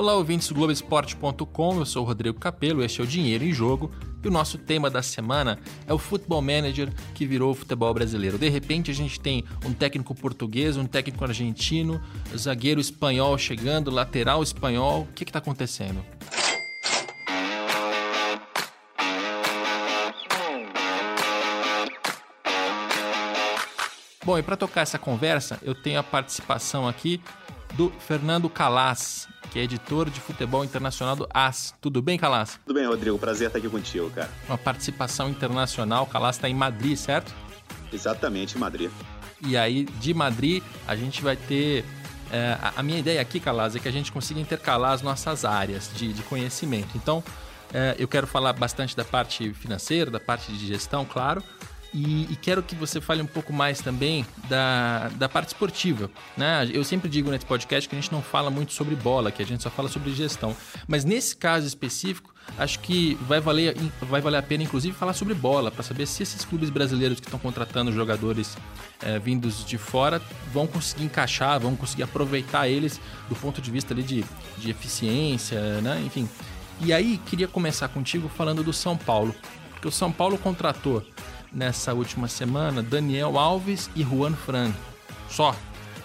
Olá, ouvintes do Globoesporte.com, eu sou o Rodrigo Capello, este é o Dinheiro em Jogo e o nosso tema da semana é o Futebol Manager que virou o futebol brasileiro. De repente a gente tem um técnico português, um técnico argentino, zagueiro espanhol chegando, lateral espanhol, o que está acontecendo? Bom, e para tocar essa conversa, eu tenho a participação aqui do Fernando Calas, que é editor de futebol internacional do AS. Tudo bem, Calas? Tudo bem, Rodrigo. Prazer estar aqui contigo, cara. Uma participação internacional. Calas está em Madrid, certo? Exatamente, em Madrid. E aí, de Madrid, a gente vai ter. É, a minha ideia aqui, Calas, é que a gente consiga intercalar as nossas áreas de, de conhecimento. Então, é, eu quero falar bastante da parte financeira, da parte de gestão, claro, e, e, quero que você fale um pouco mais também da, da parte esportiva. Né? Eu sempre digo nesse podcast que a gente não fala muito sobre bola, que a gente só fala sobre gestão. Mas nesse caso específico, acho que vai valer, vai valer a pena, inclusive, falar sobre bola, para saber se esses clubes brasileiros que estão contratando jogadores é, vindos de fora vão conseguir encaixar, vão conseguir aproveitar eles do ponto de vista ali de, de eficiência, né? enfim. E aí, queria começar contigo falando do São Paulo, porque o São Paulo contratou nessa última semana Daniel Alves e Juan Fran. Só,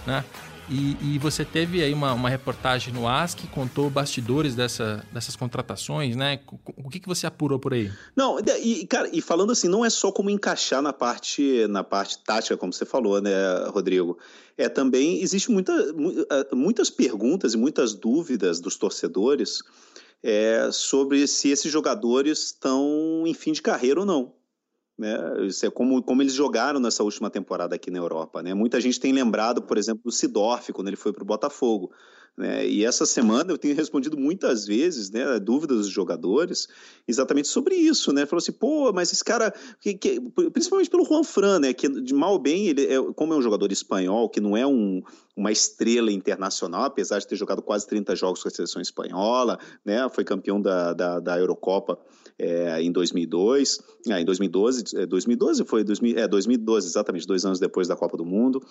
né? E, e, você teve aí uma, uma reportagem no AS que contou bastidores dessa, dessas contratações, né? O que, que você apurou por aí? Não, e, cara, e falando assim, não é só como encaixar na parte, na parte tática, como você falou, né, Rodrigo? É também, existe muita, muitas perguntas e muitas dúvidas dos torcedores é, sobre se esses jogadores estão em fim de carreira ou não. Né? Isso é como, como eles jogaram nessa última temporada aqui na Europa. Né? Muita gente tem lembrado, por exemplo, do Sidorf, quando ele foi para o Botafogo. Né? E essa semana eu tenho respondido muitas vezes né, dúvidas dos jogadores exatamente sobre isso. Né? Falou assim, pô, mas esse cara, que, que, principalmente pelo Juan Fran, né, que de mal bem, ele é, como é um jogador espanhol, que não é um, uma estrela internacional, apesar de ter jogado quase 30 jogos com a seleção espanhola, né, foi campeão da, da, da Eurocopa é, em 2002, ah, em 2012, 2012 é, foi 2000, é, 2012 exatamente, dois anos depois da Copa do Mundo.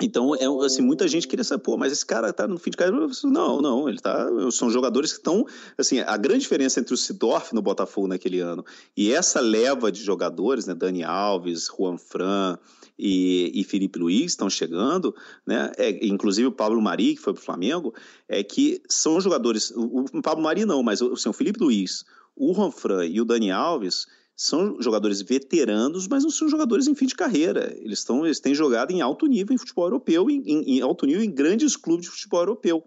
Então, é, assim, muita gente queria saber, pô, mas esse cara tá no fim de carreira. Não, não, ele tá. São jogadores que estão. Assim, a grande diferença entre o Sidorf no Botafogo naquele ano e essa leva de jogadores, né? Dani Alves, Juan Fran e, e Felipe Luiz estão chegando, né? É, inclusive o Pablo Mari, que foi pro Flamengo, é que são jogadores. O, o Pablo Mari não, mas assim, o Felipe Luiz, o Juan Fran e o Dani Alves são jogadores veteranos, mas não são jogadores em fim de carreira. Eles, estão, eles têm jogado em alto nível em futebol europeu, em, em, em alto nível em grandes clubes de futebol europeu.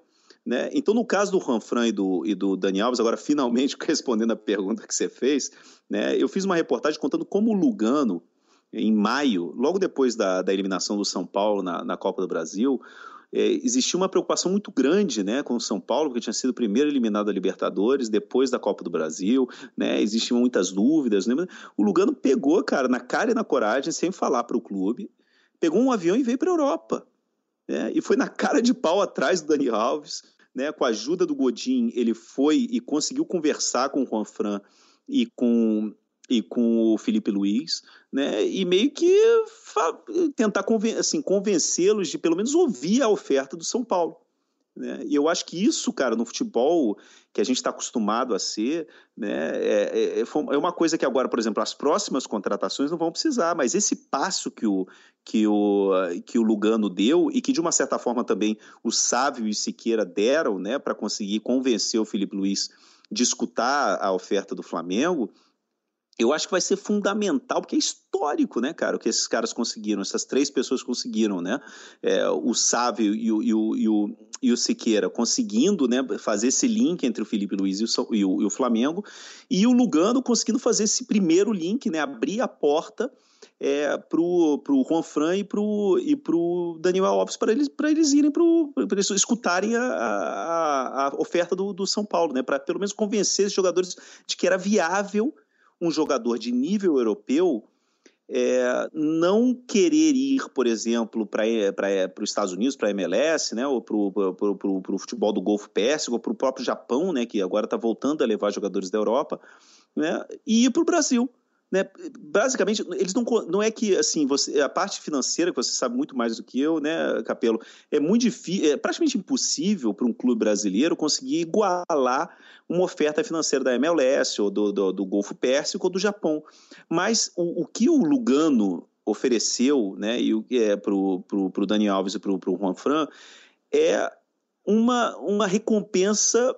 Né? Então, no caso do Juan Fran e do, e do Dani Alves, agora finalmente respondendo a pergunta que você fez, né, eu fiz uma reportagem contando como o Lugano, em maio, logo depois da, da eliminação do São Paulo na, na Copa do Brasil, é, existia uma preocupação muito grande né, com o São Paulo, porque tinha sido primeiro eliminado da Libertadores, depois da Copa do Brasil, né, existiam muitas dúvidas. Né? O Lugano pegou, cara, na cara e na coragem, sem falar para o clube, pegou um avião e veio para a Europa. Né, e foi na cara de pau atrás do Dani Alves, né, com a ajuda do Godin, ele foi e conseguiu conversar com o Juan Fran e com e com o Felipe Luiz, né? E meio que tentar conven assim, convencê-los de pelo menos ouvir a oferta do São Paulo. Né? E eu acho que isso, cara, no futebol que a gente está acostumado a ser, né, é, é, é, é, uma coisa que agora, por exemplo, as próximas contratações não vão precisar, mas esse passo que o, que o, que o Lugano deu e que de uma certa forma também o Sávio e Siqueira deram, né, para conseguir convencer o Felipe Luiz de escutar a oferta do Flamengo, eu acho que vai ser fundamental, porque é histórico, né, cara, o que esses caras conseguiram, essas três pessoas conseguiram, né? É, o Sávio e o, e, o, e, o, e o Siqueira conseguindo né, fazer esse link entre o Felipe Luiz e o, e o, e o Flamengo, e o Lugano conseguindo fazer esse primeiro link, né? Abrir a porta é, pro, pro Juan Fran e pro, e pro Daniel Alves para eles, eles irem para eles escutarem a, a, a oferta do, do São Paulo, né? Para pelo menos convencer os jogadores de que era viável um jogador de nível europeu é, não querer ir, por exemplo, para os Estados Unidos, para a MLS, né, ou para o futebol do Golfo Pérsico, ou para o próprio Japão, né, que agora está voltando a levar jogadores da Europa, né, e ir para o Brasil. Né, basicamente, eles não, não é que assim, você, a parte financeira, que você sabe muito mais do que eu, né, Capelo, é muito difícil, é praticamente impossível para um clube brasileiro conseguir igualar uma oferta financeira da MLS ou do, do, do Golfo Pérsico ou do Japão. Mas o, o que o Lugano ofereceu, né, e é, para o Dani Alves e para o Juan Fran, é uma, uma recompensa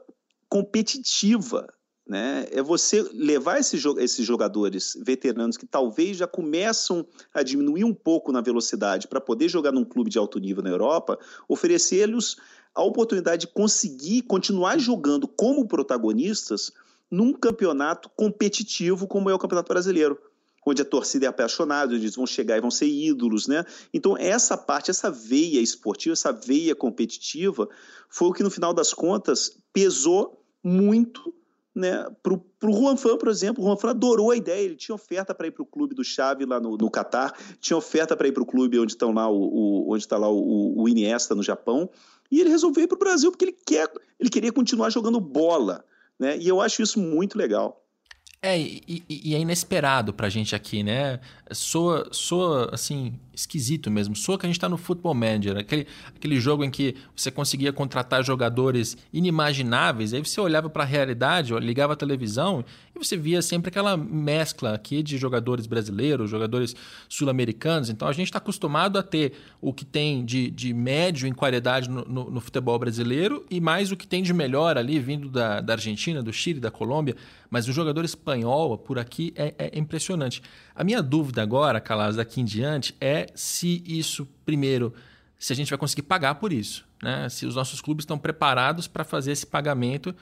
competitiva. Né? É você levar esses, esses jogadores veteranos que talvez já começam a diminuir um pouco na velocidade para poder jogar num clube de alto nível na Europa, oferecer-lhes a oportunidade de conseguir continuar jogando como protagonistas num campeonato competitivo como é o Campeonato Brasileiro onde a torcida é apaixonada, eles vão chegar e vão ser ídolos, né? Então, essa parte, essa veia esportiva, essa veia competitiva, foi o que, no final das contas, pesou muito né, para o Juan Fran, por exemplo, o Juan Fran adorou a ideia, ele tinha oferta para ir para o clube do Xavi lá no, no Catar, tinha oferta para ir para o clube onde estão lá o, o onde está lá o, o, Iniesta no Japão, e ele resolveu ir para o Brasil porque ele quer, ele queria continuar jogando bola, né? E eu acho isso muito legal. É, e, e, é inesperado pra gente aqui, né? Soa, soa, assim, esquisito mesmo. Soa que a gente tá no Football Manager, aquele, aquele jogo em que você conseguia contratar jogadores inimagináveis, aí você olhava para a realidade, ligava a televisão e você via sempre aquela mescla aqui de jogadores brasileiros, jogadores sul-americanos. Então a gente está acostumado a ter o que tem de, de médio em qualidade no, no, no, futebol brasileiro e mais o que tem de melhor ali vindo da, da Argentina, do Chile, da Colômbia. Mas o jogador espanhol por aqui é, é impressionante. A minha dúvida agora, Calas, daqui em diante, é se isso, primeiro, se a gente vai conseguir pagar por isso. Né? Se os nossos clubes estão preparados para fazer esse pagamento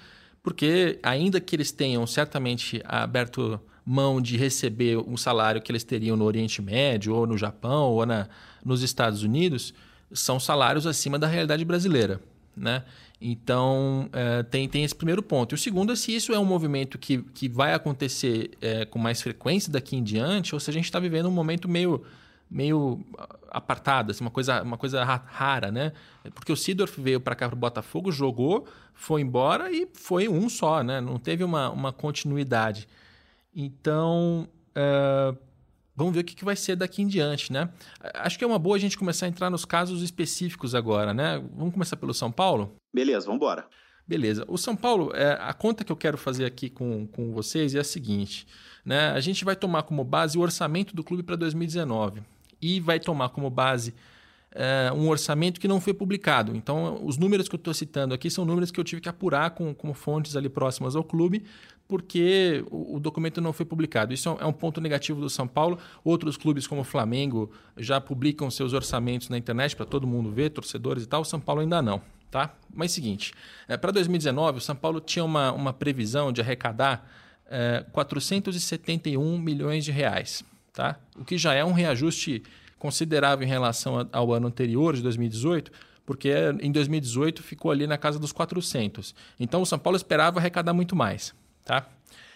porque ainda que eles tenham certamente aberto mão de receber um salário que eles teriam no Oriente Médio, ou no Japão, ou na, nos Estados Unidos, são salários acima da realidade brasileira. Né? Então, é, tem, tem esse primeiro ponto. E o segundo é se isso é um movimento que, que vai acontecer é, com mais frequência daqui em diante, ou se a gente está vivendo um momento meio meio apartada, assim, uma coisa, uma coisa rara, né? Porque o Sidorf veio para cá para o Botafogo, jogou, foi embora e foi um só, né? Não teve uma, uma continuidade. Então, uh, vamos ver o que, que vai ser daqui em diante, né? Acho que é uma boa a gente começar a entrar nos casos específicos agora, né? Vamos começar pelo São Paulo? Beleza, vamos embora. Beleza. O São Paulo, é, a conta que eu quero fazer aqui com, com vocês é a seguinte: né? a gente vai tomar como base o orçamento do clube para 2019 e vai tomar como base é, um orçamento que não foi publicado. Então, os números que eu estou citando aqui são números que eu tive que apurar com, com fontes ali próximas ao clube, porque o, o, documento não foi publicado. Isso é um ponto negativo do São Paulo. Outros clubes, como o Flamengo, já publicam seus orçamentos na internet para todo mundo ver, torcedores e tal. O São Paulo ainda não. Tá? Mas seguinte, é, para 2019, o São Paulo tinha uma, uma previsão de arrecadar é, 471 milhões de reais tá? o que já é um reajuste considerável em relação ao ano anterior, de 2018, porque em 2018 ficou ali na casa dos 400. Então o São Paulo esperava arrecadar muito mais. Tá?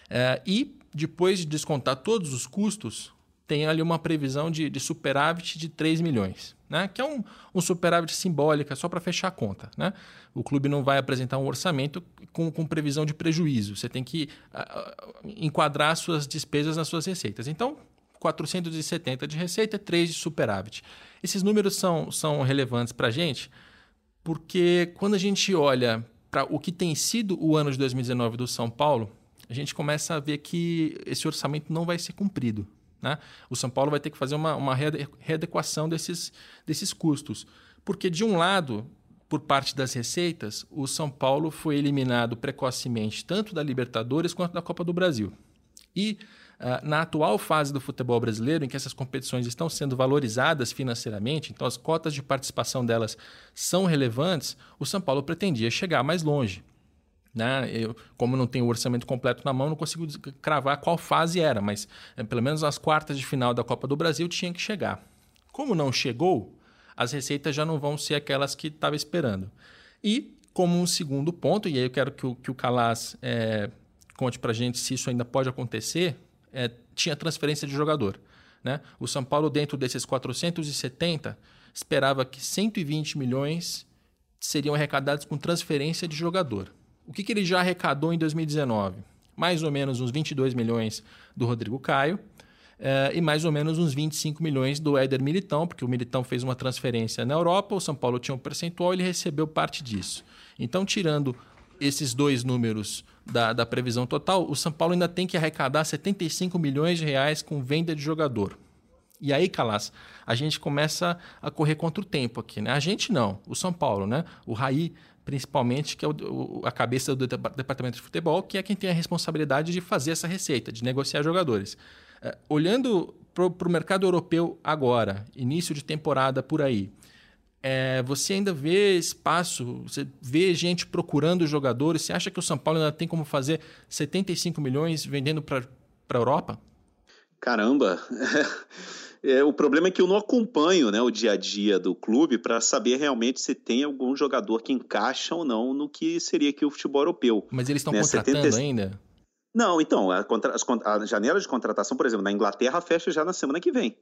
É, e depois de descontar todos os custos, tem ali uma previsão de, de superávit de 3 milhões, né? que é um, um superávit simbólica só para fechar a conta. Né? O clube não vai apresentar um orçamento com, com previsão de prejuízo. Você tem que uh, enquadrar suas despesas nas suas receitas. Então, 470 de receita, 3 de superávit. Esses números são, são relevantes para a gente porque quando a gente olha para o que tem sido o ano de 2019 do São Paulo, a gente começa a ver que esse orçamento não vai ser cumprido. Né? O São Paulo vai ter que fazer uma, uma readequação desses, desses custos. Porque, de um lado, por parte das receitas, o São Paulo foi eliminado precocemente tanto da Libertadores quanto da Copa do Brasil. E na atual fase do futebol brasileiro, em que essas competições estão sendo valorizadas financeiramente, então as cotas de participação delas são relevantes, o São Paulo pretendia chegar mais longe. Né? Eu, como não tenho o orçamento completo na mão, não consigo cravar qual fase era, mas é, pelo menos as quartas de final da Copa do Brasil tinha que chegar. Como não chegou, as receitas já não vão ser aquelas que estava esperando. E, como um segundo ponto, e aí eu quero que o, que o Calas é, conte para gente se isso ainda pode acontecer, é, tinha transferência de jogador. Né? O São Paulo, dentro desses 470, esperava que 120 milhões seriam arrecadados com transferência de jogador. O que, que ele já arrecadou em 2019? Mais ou menos uns 22 milhões do Rodrigo Caio, é, e mais ou menos uns 25 milhões do Éder Militão, porque o Militão fez uma transferência na Europa, o São Paulo tinha um percentual, ele recebeu parte disso. Então, tirando esses dois números da, da previsão total, o São Paulo ainda tem que arrecadar 75 milhões de reais com venda de jogador. E aí, Calas, a gente começa a correr contra o tempo aqui, né? A gente não, o São Paulo, né? O Raí, principalmente, que é o, a cabeça do departamento de futebol, que é quem tem a responsabilidade de fazer essa receita, de negociar jogadores. É, olhando para o mercado europeu agora, início de temporada por aí, é, você ainda vê espaço, você vê gente procurando jogadores. Você acha que o São Paulo ainda tem como fazer 75 milhões vendendo para a Europa? Caramba! É, o problema é que eu não acompanho né, o dia a dia do clube para saber realmente se tem algum jogador que encaixa ou não no que seria aqui o futebol europeu. Mas eles estão né, contratando 70... ainda? Não, então, a, contra... a janela de contratação, por exemplo, na Inglaterra fecha já na semana que vem.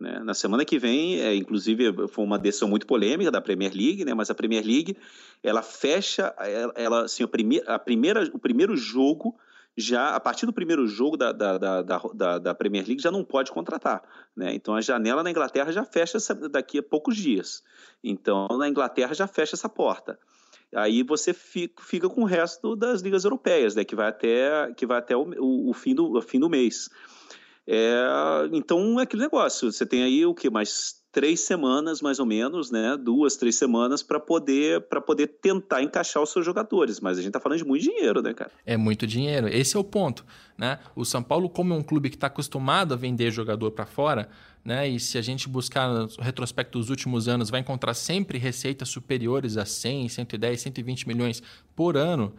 Né? Na semana que vem, é, inclusive, foi uma decisão muito polêmica da Premier League, né? mas a Premier League ela fecha, ela, ela assim, a a primeira, o primeiro jogo já a partir do primeiro jogo da, da, da, da, Premier League já não pode contratar. Né? Então a janela na Inglaterra já fecha daqui a poucos dias. Então na Inglaterra já fecha essa porta. Aí você fica, com o resto das ligas europeias, né? que vai até, que vai até o, o fim, do, o fim do mês. É, então é aquele negócio. Você tem aí o que mais três semanas, mais ou menos, né? Duas, três semanas para poder para poder tentar encaixar os seus jogadores. Mas a gente está falando de muito dinheiro, né, cara? É muito dinheiro. Esse é o ponto, né? O São Paulo, como é um clube que está acostumado a vender jogador para fora, né? E se a gente buscar no retrospecto dos últimos anos, vai encontrar sempre receitas superiores a 100, 110, 120 milhões por ano.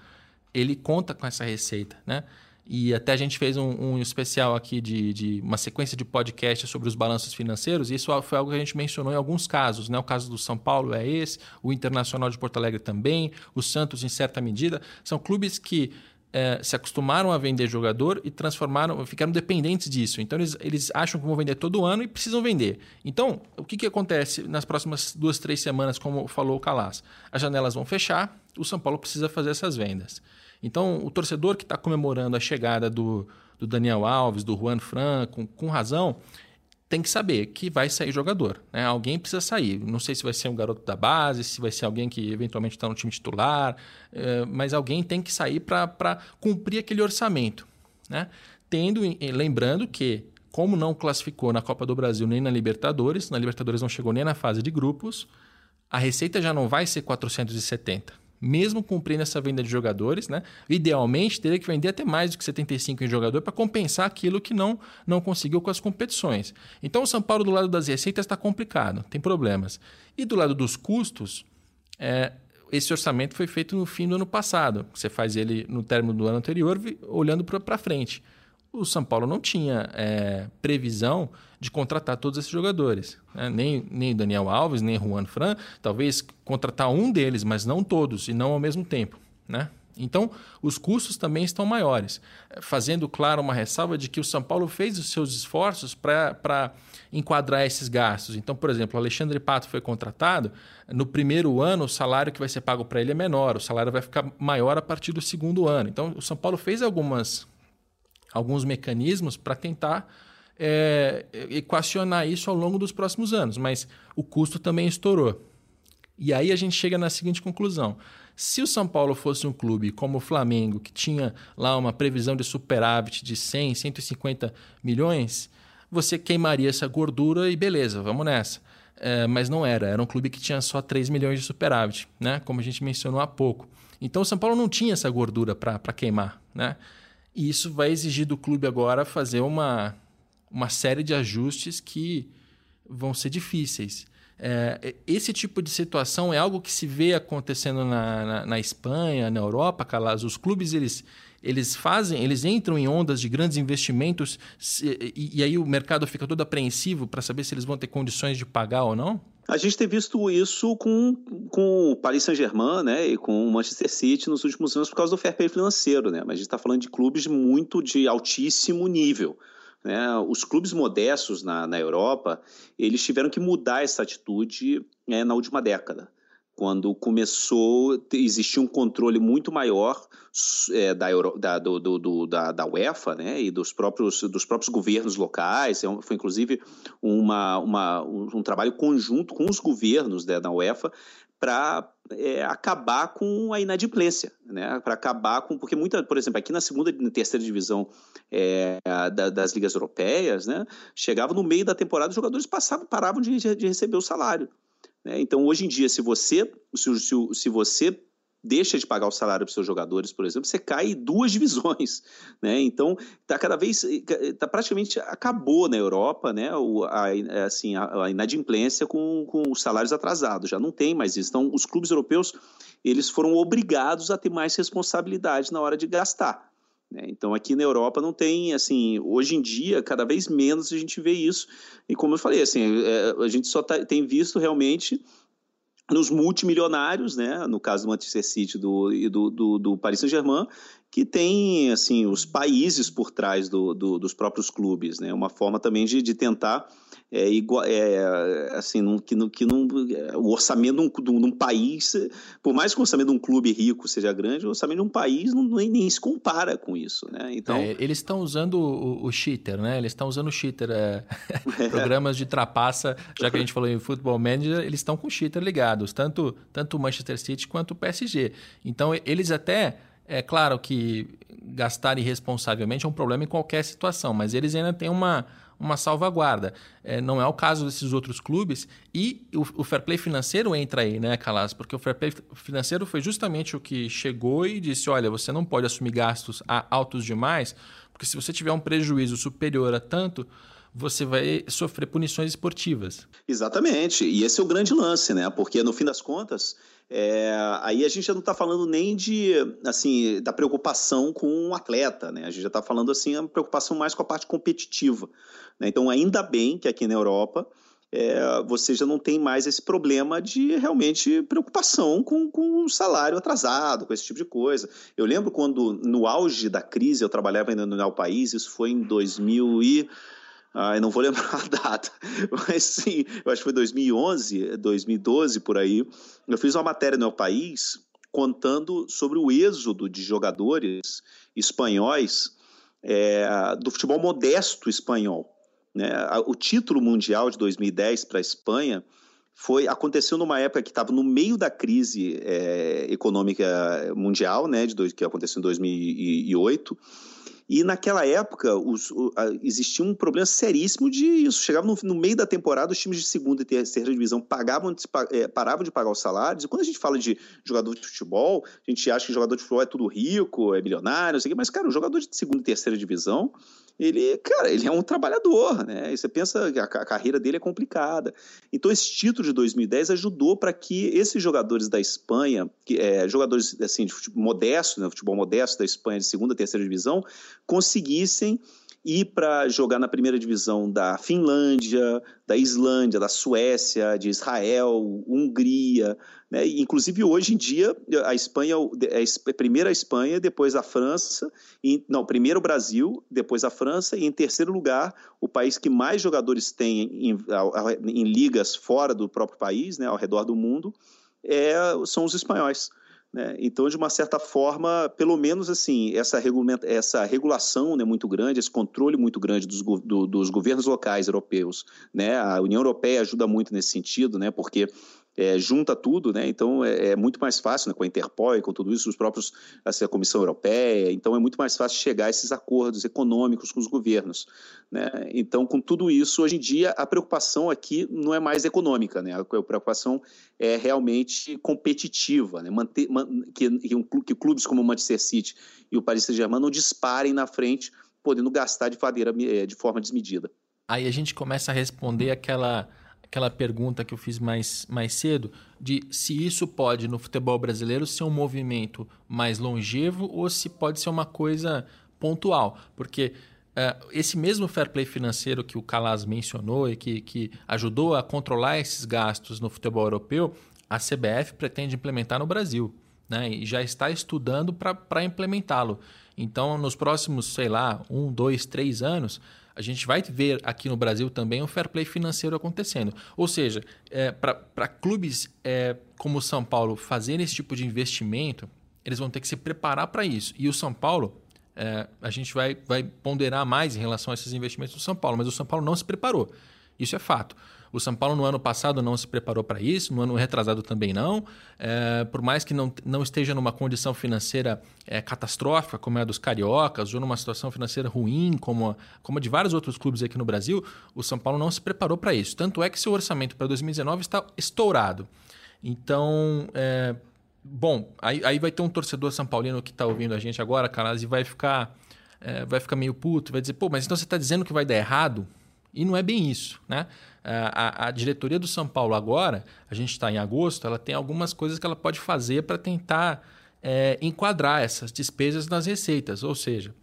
Ele conta com essa receita, né? E até a gente fez um, um especial aqui de, de, uma sequência de podcasts sobre os balanços financeiros, e isso foi algo que a gente mencionou em alguns casos. Né? O caso do São Paulo é esse, o Internacional de Porto Alegre também, o Santos, em certa medida. São clubes que é, se acostumaram a vender jogador e transformaram, ficaram dependentes disso. Então eles, eles acham que vão vender todo ano e precisam vender. Então, o que, que acontece nas próximas duas, três semanas, como falou o Calas? As janelas vão fechar, o São Paulo precisa fazer essas vendas. Então, o torcedor que está comemorando a chegada do, do, Daniel Alves, do Juan Fran, com, com, razão, tem que saber que vai sair jogador. Né? Alguém precisa sair. Não sei se vai ser um garoto da base, se vai ser alguém que eventualmente está no time titular, é, mas alguém tem que sair para cumprir aquele orçamento. Né? Tendo, lembrando que, como não classificou na Copa do Brasil nem na Libertadores, na Libertadores não chegou nem na fase de grupos, a receita já não vai ser 470 mesmo cumprindo essa venda de jogadores, né? Idealmente, teria que vender até mais do que 75 em jogador para compensar aquilo que não, não conseguiu com as competições. Então, o São Paulo, do lado das receitas, está complicado, tem problemas. E do lado dos custos, é, esse orçamento foi feito no fim do ano passado. Você faz ele no término do ano anterior, olhando para frente o São Paulo não tinha é, previsão de contratar todos esses jogadores. Né? Nem, nem Daniel Alves, nem Juan Fran. Talvez contratar um deles, mas não todos, e não ao mesmo tempo. Né? Então, os custos também estão maiores. Fazendo, claro, uma ressalva de que o São Paulo fez os seus esforços para enquadrar esses gastos. Então, por exemplo, o Alexandre Pato foi contratado. No primeiro ano, o salário que vai ser pago para ele é menor, o salário vai ficar maior a partir do segundo ano. Então, o São Paulo fez algumas alguns mecanismos para tentar é, equacionar isso ao longo dos próximos anos, mas o custo também estourou. E aí a gente chega na seguinte conclusão: se o São Paulo fosse um clube como o Flamengo, que tinha lá uma previsão de superávit de 100, 150 milhões, você queimaria essa gordura e beleza, vamos nessa. É, mas não era, era um clube que tinha só 3 milhões de superávit, né? como a gente mencionou há pouco. Então o São Paulo não tinha essa gordura para queimar. Né? E isso vai exigir do clube agora fazer uma, uma série de ajustes que vão ser difíceis. É, esse tipo de situação é algo que se vê acontecendo na, na, na Espanha, na Europa, Calas. Os clubes eles, eles fazem, eles entram em ondas de grandes investimentos se, e, e, aí o mercado fica todo apreensivo para saber se eles vão ter condições de pagar ou não? A gente tem visto isso com, com o Paris Saint-Germain né, e com o Manchester City nos últimos anos por causa do fair play financeiro, né? mas a gente está falando de clubes muito de altíssimo nível. Né? Os clubes modestos na, na Europa, eles tiveram que mudar essa atitude né, na última década quando começou existir um controle muito maior é, da, Euro, da, do, do, da, da, UEFA né, e dos próprios, dos próprios governos locais. É foi inclusive uma, uma, um, trabalho conjunto com os governos né, da UEFA para é, acabar com a inadimplência, né? Para acabar com porque muita, por exemplo, aqui na segunda e terceira divisão é, da, das ligas europeias, né? Chegava no meio da temporada, os jogadores passavam, paravam de, de receber o salário. Né? Então, hoje em dia, se você, se, se, se você deixa de pagar o salário para seus jogadores, por exemplo, você cai duas divisões, né? Então está cada vez, está praticamente acabou na Europa, né? O, a, assim, a, a inadimplência com, com os salários atrasados, já não tem mais isso. Então os clubes europeus eles foram obrigados a ter mais responsabilidade na hora de gastar. Né? Então aqui na Europa não tem, assim, hoje em dia cada vez menos a gente vê isso. E como eu falei, assim, é, a gente só tá, tem visto realmente nos multimilionários, né, no caso do Manchester City do, e do, do, do Paris Saint-Germain, que tem assim os países por trás do, do, dos próprios clubes, né, uma forma também de, de tentar é, igual, é, assim, num, que, que num, é, o orçamento de um, de um, país, por mais que o orçamento de um clube rico seja grande, o orçamento de um país não, nem, nem se compara com isso, né? Então, é, eles estão usando o, o, cheater, né? Eles estão usando o cheater, é, programas de trapaça, já que a gente falou em futebol manager, eles estão com o cheater ligados, tanto tanto o Manchester City quanto o PSG. Então eles até é claro que gastar irresponsavelmente é um problema em qualquer situação, mas eles ainda têm uma uma salvaguarda. É, não é o caso desses outros clubes. E o, o, fair play financeiro entra aí, né, Calas? Porque o fair play financeiro foi justamente o que chegou e disse: olha, você não pode assumir gastos altos demais, porque se você tiver um prejuízo superior a tanto você vai sofrer punições esportivas. Exatamente, e esse é o grande lance, né? Porque no fim das contas, é, aí a gente já não está falando nem de assim da preocupação com o um atleta, né? A gente já está falando assim a preocupação mais com a parte competitiva. Né? Então, ainda bem que aqui na Europa é, você já não tem mais esse problema de realmente preocupação com, com o salário atrasado, com esse tipo de coisa. Eu lembro quando, no auge da crise, eu trabalhava ainda no País, isso foi em 2000 e... Ah, eu não vou lembrar a data, mas sim, eu acho que foi 2011, 2012 por aí. Eu fiz uma matéria no El País contando sobre o êxodo de jogadores espanhóis é, do futebol modesto espanhol. Né? O título mundial de 2010 para a Espanha foi aconteceu numa época que estava no meio da crise é, econômica mundial, né, de dois, que aconteceu em 2008 e naquela época os, o, a, existia um problema seríssimo de isso. Chegava no, no, meio da temporada, os times de segunda e terceira divisão pagavam, é, paravam de pagar os salários. E quando a gente fala de jogador de futebol, a gente acha que jogador de futebol é tudo rico, é milionário, não sei o quê, mas, cara, o jogador de segunda e terceira divisão, ele, cara, ele é um trabalhador, né? E você pensa que a, carreira dele é complicada. Então, esse título de 2010 ajudou para que esses jogadores da Espanha, que, é, jogadores assim, de futebol modesto, né, futebol modesto da Espanha de segunda terceira divisão, conseguissem ir para jogar na primeira divisão da Finlândia, da Islândia, da Suécia, de Israel, Hungria. Né? Inclusive, hoje em dia, a Espanha é a primeira a Espanha, depois a França, e, não, primeiro o Brasil, depois a França, e em terceiro lugar, o país que mais jogadores tem em, em ligas fora do próprio país, né, ao redor do mundo, é, são os espanhóis. Né? Então, de uma certa forma, pelo menos assim, essa, essa regulação né, muito grande, esse controle muito grande dos, do, dos governos locais europeus, né? a União Europeia ajuda muito nesse sentido, né? porque é, junta tudo, né? Então é, é, muito mais fácil né, com a Interpol e com tudo isso, os próprios assim, a Comissão Europeia. Então é muito mais fácil chegar a esses acordos econômicos com os governos, né? Então com tudo isso, hoje em dia a preocupação aqui não é mais econômica, né? A preocupação é realmente competitiva, né? Manter, man, que, que, um, que clubes como o Manchester City e o Paris Saint-Germain não disparem na frente, podendo gastar de, fadeira, é, de forma desmedida. Aí a gente começa a responder aquela aquela pergunta que eu fiz mais, mais cedo, de se isso pode, no futebol brasileiro, ser um movimento mais longevo ou se pode ser uma coisa pontual. Porque uh, esse mesmo fair play financeiro que o Calas mencionou e que, que ajudou a controlar esses gastos no futebol europeu, a CBF pretende implementar no Brasil. Né? E já está estudando para implementá-lo. Então, nos próximos, sei lá, um, dois, três anos, a gente vai ver aqui no Brasil também um fair play financeiro acontecendo. Ou seja, é, para clubes é, como o São Paulo fazerem esse tipo de investimento, eles vão ter que se preparar para isso. E o São Paulo, é, a gente vai, vai ponderar mais em relação a esses investimentos do São Paulo, mas o São Paulo não se preparou. Isso é fato. O São Paulo no ano passado não se preparou para isso, no ano retrasado também não. É, por mais que não, não esteja numa condição financeira é, catastrófica, como é a dos cariocas, ou numa situação financeira ruim, como a, como a de vários outros clubes aqui no Brasil, o São Paulo não se preparou para isso. Tanto é que seu orçamento para 2019 está estourado. Então, é, bom, aí, aí vai ter um torcedor são paulino que está ouvindo a gente agora, Caras, e vai ficar, é, vai ficar meio puto, vai dizer, pô, mas então você está dizendo que vai dar errado? E não é bem isso, né? A, a, diretoria do São Paulo agora, a gente está em agosto, ela tem algumas coisas que ela pode fazer para tentar é, enquadrar essas despesas nas receitas. Ou seja,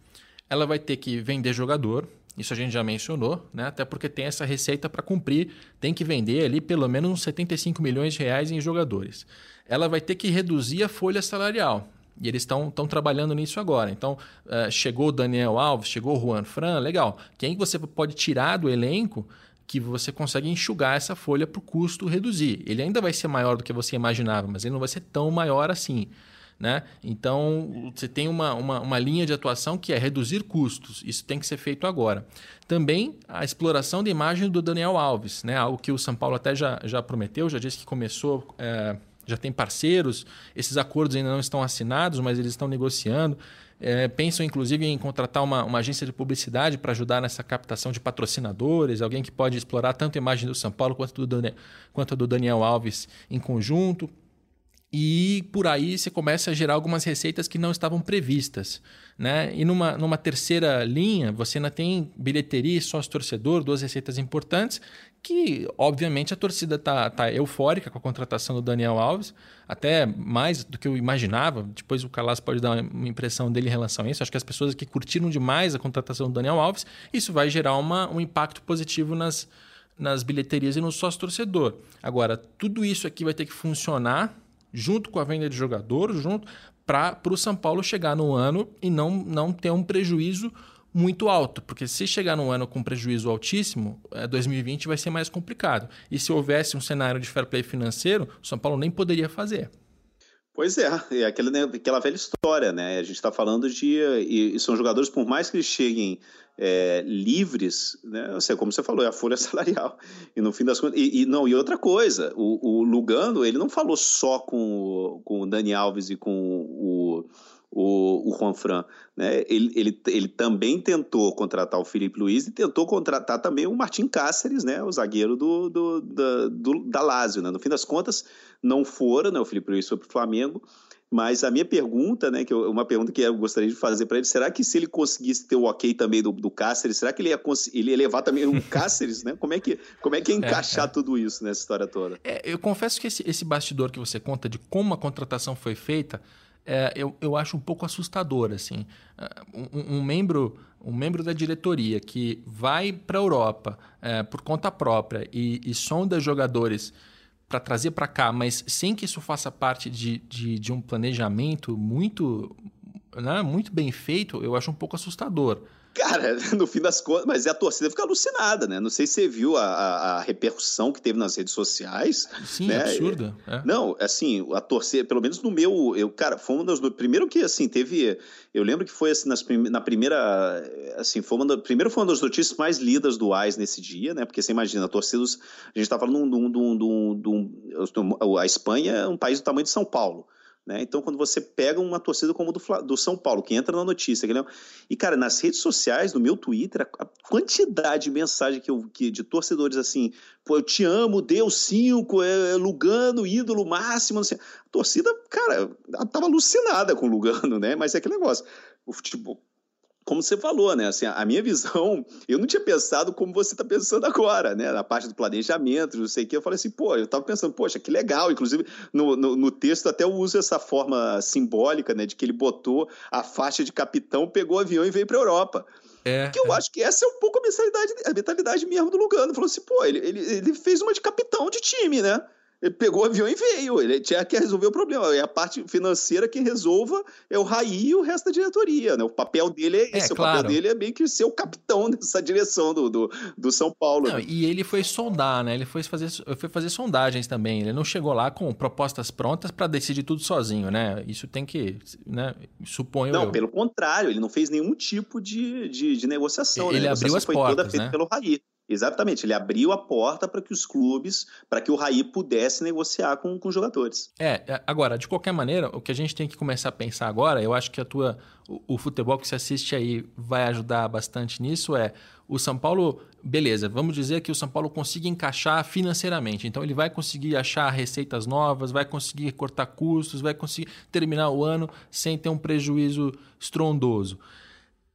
ela vai ter que vender jogador, isso a gente já mencionou, né? até porque tem essa receita para cumprir, tem que vender ali pelo menos uns 75 milhões de reais em jogadores. Ela vai ter que reduzir a folha salarial. E eles estão trabalhando nisso agora. Então, uh, chegou o Daniel Alves, chegou o Juan Fran, legal. Quem você pode tirar do elenco que você consegue enxugar essa folha para o custo reduzir. Ele ainda vai ser maior do que você imaginava, mas ele não vai ser tão maior assim. Né? Então, você tem uma, uma, uma, linha de atuação que é reduzir custos. Isso tem que ser feito agora. Também a exploração da imagem do Daniel Alves, né? algo que o São Paulo até já, já prometeu, já disse que começou, é, já tem parceiros. Esses acordos ainda não estão assinados, mas eles estão negociando. É, pensam inclusive em contratar uma, uma agência de publicidade para ajudar nessa captação de patrocinadores, alguém que pode explorar tanto a imagem do São Paulo quanto, do Daniel, quanto a do Daniel Alves em conjunto. E por aí você começa a gerar algumas receitas que não estavam previstas. Né? E numa, numa terceira linha, você ainda tem bilheteria e sócio-torcedor, duas receitas importantes, que obviamente a torcida está tá eufórica com a contratação do Daniel Alves, até mais do que eu imaginava. Depois o Calas pode dar uma impressão dele em relação a isso. Acho que as pessoas que curtiram demais a contratação do Daniel Alves, isso vai gerar uma, um impacto positivo nas, nas bilheterias e no sócio-torcedor. Agora, tudo isso aqui vai ter que funcionar junto com a venda de jogador, junto para o São Paulo chegar no ano e não, não ter um prejuízo muito alto, porque se chegar no ano com prejuízo altíssimo, 2020 é, vai ser mais complicado. E se houvesse um cenário de fair play financeiro, o São Paulo nem poderia fazer. Pois é, é aquela, né, aquela velha história, né? A gente está falando de. E, e, são jogadores, por mais que eles cheguem é, livres, né? Assim, como você falou, é a folha salarial. E no fim das contas. E, e não, e outra coisa, o, o, Lugano, ele não falou só com, com o Dani Alves e com o o, o Juan Fran. Né? Ele, ele, ele também tentou contratar o Felipe Luiz e tentou contratar também o Martin Cáceres, né? o zagueiro do, do, da, do, da Lazio. Né? No fim das contas, não foram, né? o Felipe Luiz foi para o Flamengo. Mas a minha pergunta, né, que eu, uma pergunta que eu gostaria de fazer para ele, será que se ele conseguisse ter o ok também do, do Cáceres, será que ele ia, ele ia levar também o Cáceres, né? Como é que, como é que ia encaixar é, é. tudo isso nessa história toda? É, eu confesso que esse, esse bastidor que você conta de como a contratação foi feita, é, eu, eu acho um pouco assustador. Assim. É, um, um, membro, um membro da diretoria que vai para a Europa é, por conta própria e, e sonda jogadores para trazer para cá, mas sem que isso faça parte de, de, de um planejamento muito, né, muito bem feito, eu acho um pouco assustador. Cara, no fim das contas, mas a torcida fica alucinada, né? Não sei se você viu a, a, a repercussão que teve nas redes sociais. Sim, né? absurda. É. Não, assim, a torcida, pelo menos no meu, eu, cara, foi uma das. Primeiro que, assim, teve. Eu lembro que foi assim, nas, na primeira. Assim, foi uma da, primeiro foi uma das notícias mais lidas do AIS nesse dia, né? Porque você imagina, a torcida. A gente tá falando de um. De um, de um, de um a Espanha é um país do tamanho de São Paulo. Né? Então, quando você pega uma torcida como do, do São Paulo, que entra na notícia, que e cara, nas redes sociais, no meu Twitter, a quantidade de mensagem que eu que, de torcedores assim, pô, eu te amo, deu cinco, é, é Lugano, ídolo máximo, sei. A torcida, cara, tava alucinada com o Lugano, né? Mas é aquele negócio. O futebol, como você falou, né? Assim, a minha visão, eu não tinha pensado como você está pensando agora, né? Na parte do planejamento, não sei o que. Eu falei assim, pô, eu estava pensando, poxa, que legal. Inclusive, no, no, no, texto até eu uso essa forma simbólica, né? De que ele botou a faixa de capitão, pegou o avião e veio para a Europa. É, que eu é. acho que essa é um pouco a mentalidade, a mentalidade mesmo do Lugano. Falou assim, pô, ele, ele, ele fez uma de capitão de time, né? Ele pegou o avião e veio. Ele tinha que resolver o problema. E a parte financeira quem resolva é o Raí e o resto da diretoria. Né? O papel dele é esse. É, o claro. papel dele é meio que ser o capitão dessa direção do, do, do São Paulo. Não, né? E ele foi sondar, né? Ele foi fazer, foi fazer sondagens também. Ele não chegou lá com propostas prontas para decidir tudo sozinho, né? Isso tem que, né? Suponho Não, eu. pelo contrário, ele não fez nenhum tipo de, de, de negociação. Ele né? abriu as foi portas, toda feita né? pelo Raí. Exatamente, ele abriu a porta para que os clubes, para que o Raí pudesse negociar com, com jogadores. É, é, agora, de qualquer maneira, o que a gente tem que começar a pensar agora, eu acho que a tua, o, o futebol que você assiste aí vai ajudar bastante nisso, é o São Paulo, beleza, vamos dizer que o São Paulo consiga encaixar financeiramente, então ele vai conseguir achar receitas novas, vai conseguir cortar custos, vai conseguir terminar o ano sem ter um prejuízo estrondoso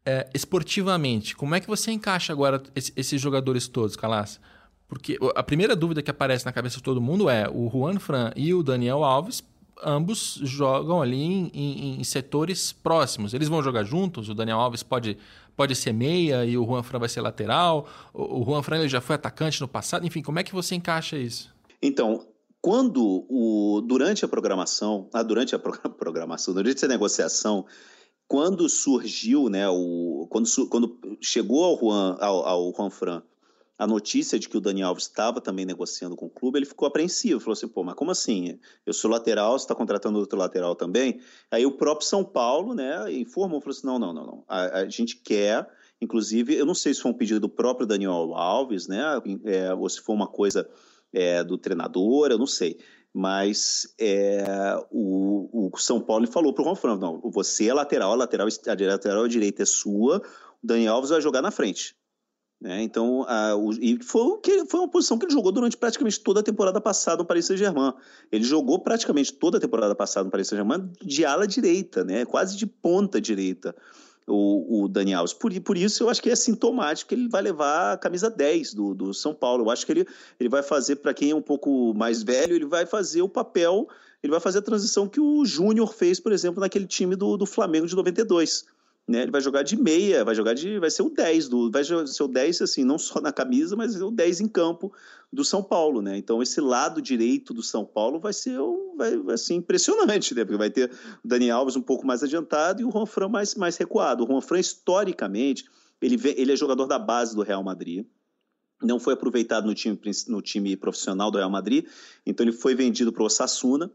é, esportivamente, como é que você encaixa agora esses jogadores todos, Calas? Porque a primeira dúvida que aparece na cabeça de todo mundo é o Juan Fran e o Daniel Alves, ambos jogam ali em, em, em setores próximos. Eles vão jogar juntos? O Daniel Alves pode, pode ser meia e o Juan Fran vai ser lateral? O, o Juan Fran ele já foi atacante no passado? Enfim, como é que você encaixa isso? Então, quando o durante a programação, ah, durante a programação, durante a negociação, quando surgiu, né, o, quando, quando chegou ao Juan, ao, ao Juan Fran a notícia de que o Dani Alves estava também negociando com o clube, ele ficou apreensivo, falou assim, pô, mas como assim? Eu sou lateral, você está contratando outro lateral também? Aí o próprio São Paulo, né, informou, falou assim, não, não, não, não, a, a gente quer, inclusive, eu não sei se foi um pedido do próprio Daniel Alves, né, é, ou se foi uma coisa é, do treinador, eu não sei, mas é, o, o, São Paulo falou para o Juan não, você é lateral, a lateral, a lateral direita é sua, o Daniel Alves vai jogar na frente. Né? Então, a, o, e foi, foi uma posição que ele jogou durante praticamente toda a temporada passada no Paris Saint-Germain. Ele jogou praticamente toda a temporada passada no Paris Saint-Germain de ala direita, né? quase de ponta direita o, o Dani Alves. Por, por isso eu acho que é sintomático que ele vai levar a camisa 10 do, do São Paulo. Eu acho que ele, ele vai fazer, para quem é um pouco mais velho, ele vai fazer o papel, ele vai fazer a transição que o Júnior fez, por exemplo, naquele time do, do Flamengo de 92 né? Ele vai jogar de meia, vai jogar de. vai ser o 10 do. Vai ser o 10, assim, não só na camisa, mas o 10 em campo do São Paulo, né? Então, esse lado direito do São Paulo vai ser vai, vai ser impressionante, né? Porque vai ter o Dani Alves um pouco mais adiantado e o Juan Fran mais, mais recuado. O Juan Fran, historicamente, ele, ele é jogador da base do Real Madrid não foi aproveitado no time, no time profissional do Real Madrid, então ele foi vendido para o Osasuna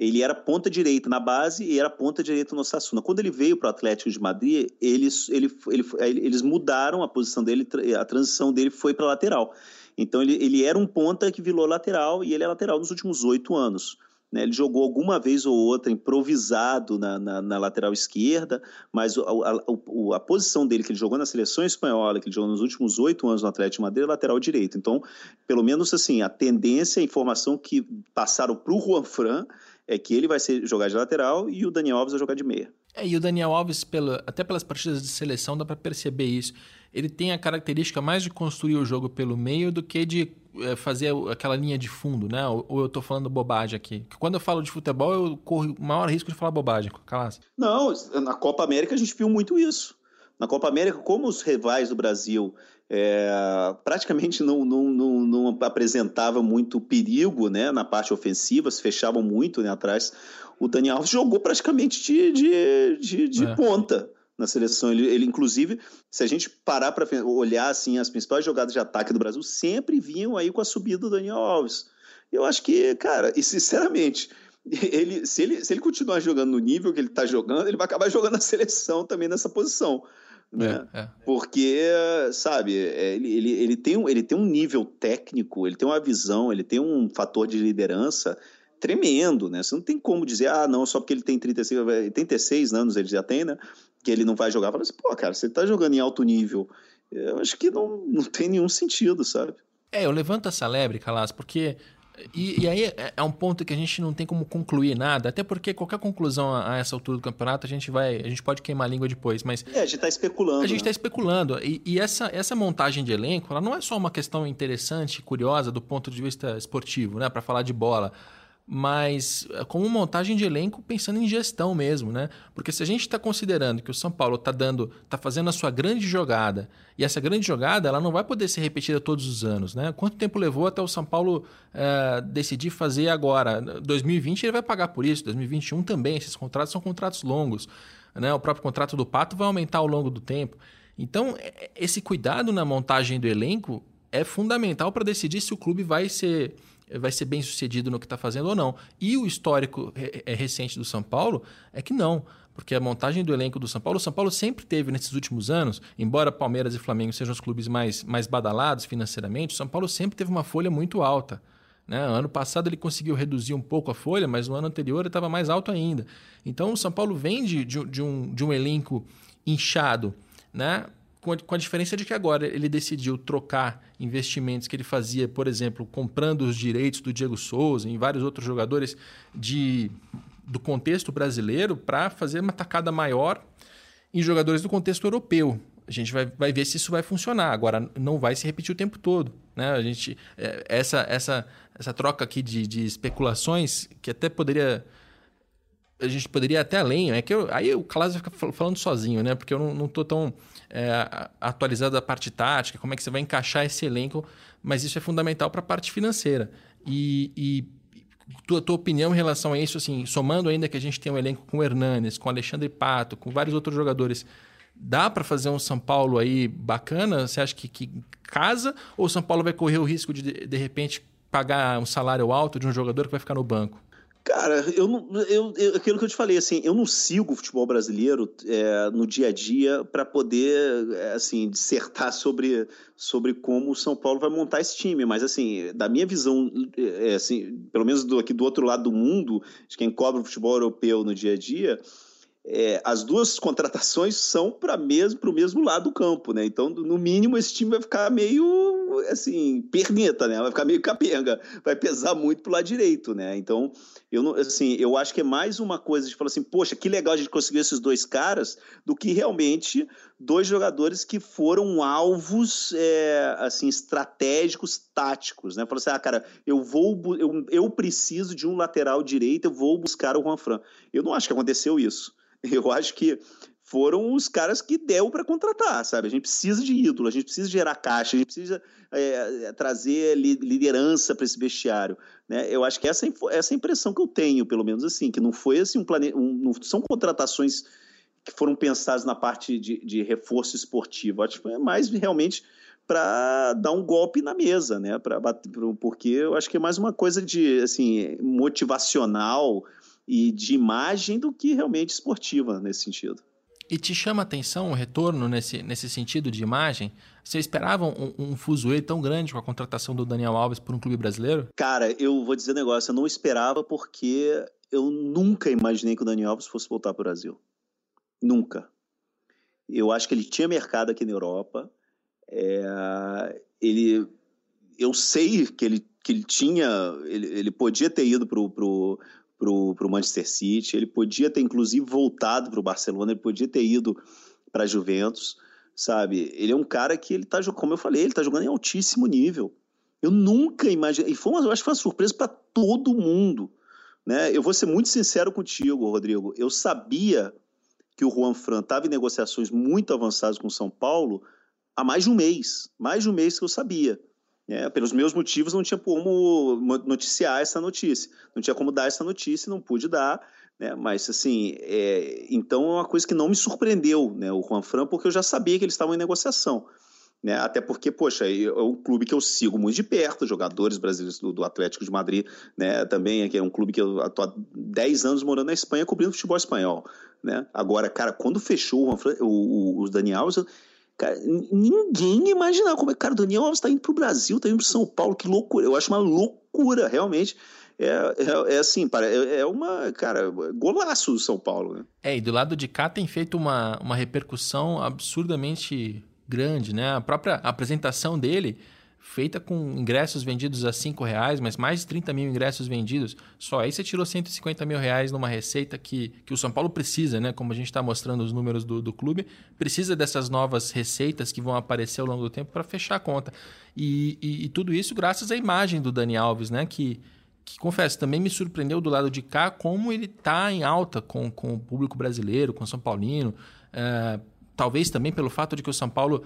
ele era ponta direita na base e era ponta direita no Sassuna. Quando ele veio para o Atlético de Madrid, eles, ele, ele, eles mudaram a posição dele, a transição dele foi para lateral. Então ele, ele era um ponta que virou lateral e ele é lateral nos últimos oito anos. Né, ele jogou alguma vez ou outra improvisado na, na, na lateral esquerda, mas a, a, a, posição dele que ele jogou na seleção espanhola, que ele jogou nos últimos oito anos no Atlético de Madrid, é lateral direito. Então, pelo menos assim, a tendência, a informação que passaram para o Juan Fran é que ele vai ser jogar de lateral e o Daniel Alves vai jogar de meia. É, e o Daniel Alves, até pelas partidas de seleção, dá para perceber isso. Ele tem a característica mais de construir o jogo pelo meio do que de é, fazer aquela linha de fundo, né? Ou, ou eu estou falando bobagem aqui? Quando eu falo de futebol, eu corro o maior risco de falar bobagem, Calas. Não, na Copa América a gente viu muito isso. Na Copa América, como os rivais do Brasil é, praticamente não, não, não, não, apresentava muito perigo né, na parte ofensiva, se fechavam muito né, atrás. O Daniel Alves jogou praticamente de, de, de, de é. ponta na seleção. Ele, ele, inclusive, se a gente parar para olhar assim, as principais jogadas de ataque do Brasil sempre vinham aí com a subida do Daniel Alves. Eu acho que, cara, e sinceramente, ele, se, ele, se ele continuar jogando no nível que ele está jogando, ele vai acabar jogando a seleção também nessa posição né? É, é. Porque, sabe, é, ele, ele, ele, tem um, ele tem um nível técnico, ele tem uma visão, ele tem um fator de liderança tremendo, né? Você não tem como dizer, ah, não, só porque ele tem 36, 36 anos, ele já tem, né? Que ele não vai jogar. Fala assim, pô, cara, você tá jogando em alto nível. Eu acho que não, não tem nenhum sentido, sabe? É, eu levanto essa lebre, Calas, porque e, e, aí é, é um ponto que a gente não tem como concluir nada, até porque qualquer conclusão a, a, essa altura do campeonato a gente vai, a gente pode queimar a língua depois, mas é, a gente está especulando. A gente está né? especulando e, e, essa, essa montagem de elenco, ela não é só uma questão interessante, curiosa do ponto de vista esportivo, né, para falar de bola, mas eh, como montagem de elenco pensando em gestão mesmo, né? Porque se a gente está considerando que o São Paulo está dando, está fazendo a sua grande jogada e essa grande jogada ela não vai poder ser repetida todos os anos, né? Quanto tempo levou até o São Paulo é, decidir fazer agora? 2020 ele vai pagar por isso, 2021 também. Esses contratos são contratos longos, né? O próprio contrato do Pato vai aumentar ao longo do tempo. Então esse cuidado na montagem do elenco é fundamental para decidir se o clube vai ser vai ser bem sucedido no que está fazendo ou não. E o histórico é, recente do São Paulo é que não. Porque a montagem do elenco do São Paulo, o São Paulo sempre teve nesses últimos anos, embora Palmeiras e Flamengo sejam os clubes mais, mais badalados financeiramente, o São Paulo sempre teve uma folha muito alta. Né? Ano passado ele conseguiu reduzir um pouco a folha, mas no ano anterior ele estava mais alto ainda. Então o São Paulo vem de, de, de, um, de um elenco inchado, né? Com a, diferença de que agora ele decidiu trocar investimentos que ele fazia, por exemplo, comprando os direitos do Diego Souza e vários outros jogadores de, do contexto brasileiro para fazer uma tacada maior em jogadores do contexto europeu. A gente vai, vai ver se isso vai funcionar. Agora, não vai se repetir o tempo todo. Né? A gente, é, essa, essa, essa troca aqui de, de especulações, que até poderia a gente poderia até além. É que eu, aí o Calas fica falando sozinho, né? Porque eu não, estou tão é, atualizado da parte tática, como é que você vai encaixar esse elenco, mas isso é fundamental para a parte financeira. E, e tua, tua opinião em relação a isso, assim, somando ainda que a gente tem um elenco com o Hernanes, com o Alexandre Pato, com vários outros jogadores, dá para fazer um São Paulo aí bacana? Você acha que, que casa? Ou o São Paulo vai correr o risco de, de repente, pagar um salário alto de um jogador que vai ficar no banco? Cara, eu não. Eu, eu, aquilo que eu te falei, assim, eu não sigo o futebol brasileiro é, no dia a dia para poder, é, assim, dissertar sobre, sobre como o São Paulo vai montar esse time. Mas, assim, da minha visão, é, assim, pelo menos do, aqui do outro lado do mundo, de quem cobre o futebol europeu no dia a dia, é, as duas contratações são para mesmo, o mesmo lado do campo, né? Então, no mínimo, esse time vai ficar meio assim, perneta, né? Vai ficar meio capenga, vai pesar muito pro lado direito, né? Então, eu não, assim, eu acho que é mais uma coisa de falar assim, poxa, que legal a gente conseguiu esses dois caras, do que realmente dois jogadores que foram alvos é, assim estratégicos, táticos, né? Falar assim, ah, cara, eu vou, eu, eu preciso de um lateral direito, eu vou buscar o Juan Fran. Eu não acho que aconteceu isso. Eu acho que foram os caras que deu para contratar, sabe? A gente precisa de ídolo, a gente precisa gerar caixa, a gente precisa é, é trazer liderança para esse vestiário, né? Eu acho que essa essa impressão que eu tenho, pelo menos assim, que não foi assim um plane... um, não são contratações que foram pensadas na parte de, de reforço esportivo. Acho que é mais realmente para dar um golpe na mesa, né? Para porque eu acho que é mais uma coisa de assim motivacional e de imagem do que realmente esportiva nesse sentido. E te chama a atenção o retorno nesse, nesse sentido de imagem? Você esperava um, um fuzuê tão grande com a contratação do Daniel Alves por um clube brasileiro? Cara, eu vou dizer um negócio, eu não esperava porque eu nunca imaginei que o Daniel Alves fosse voltar para o Brasil. Nunca. Eu acho que ele tinha mercado aqui na Europa. É, ele, eu sei que ele, que ele tinha, ele, ele podia ter ido para o para o Manchester City, ele podia ter inclusive voltado para o Barcelona, ele podia ter ido para a Juventus, sabe? Ele é um cara que ele tá, como eu falei, ele está jogando em altíssimo nível. Eu nunca imaginei, e foi uma, eu acho que foi uma surpresa para todo mundo, né? Eu vou ser muito sincero contigo, Rodrigo. Eu sabia que o Juan Fran estava em negociações muito avançadas com o São Paulo há mais de um mês, mais de um mês que eu sabia. É, pelos meus motivos, não tinha como noticiar essa notícia, não tinha como dar essa notícia, não pude dar, né? Mas assim, é, então é uma coisa que não me surpreendeu, né? O Juan Fran, porque eu já sabia que eles estavam em negociação. Né? Até porque, poxa, é um clube que eu sigo muito de perto, jogadores brasileiros do, do Atlético de Madrid, né? Também é um clube que eu estou há 10 anos morando na Espanha cobrindo futebol espanhol, né? Agora, cara, quando fechou o, o, o Daniel Alves, Cara, ninguém imaginava como é. Cara, o Daniel Alves está indo para o Brasil, está indo para São Paulo, que loucura. Eu acho uma loucura, realmente. É, é, é assim, é, é uma, cara, golaço do São Paulo, né? É, e do lado de cá tem feito uma, uma repercussão absurdamente grande, né? A própria apresentação dele feita com ingressos vendidos a 5 reais, mas mais de 30 mil ingressos vendidos. Só aí você tirou 150 mil reais numa receita que, que o São Paulo precisa, né? Como a gente está mostrando os números do, do clube, precisa dessas novas receitas que vão aparecer ao longo do tempo para fechar a conta. E, e, e, tudo isso graças à imagem do Dani Alves, né? Que, que, confesso, também me surpreendeu do lado de cá como ele está em alta com, com o público brasileiro, com o São Paulino. É, talvez também pelo fato de que o São Paulo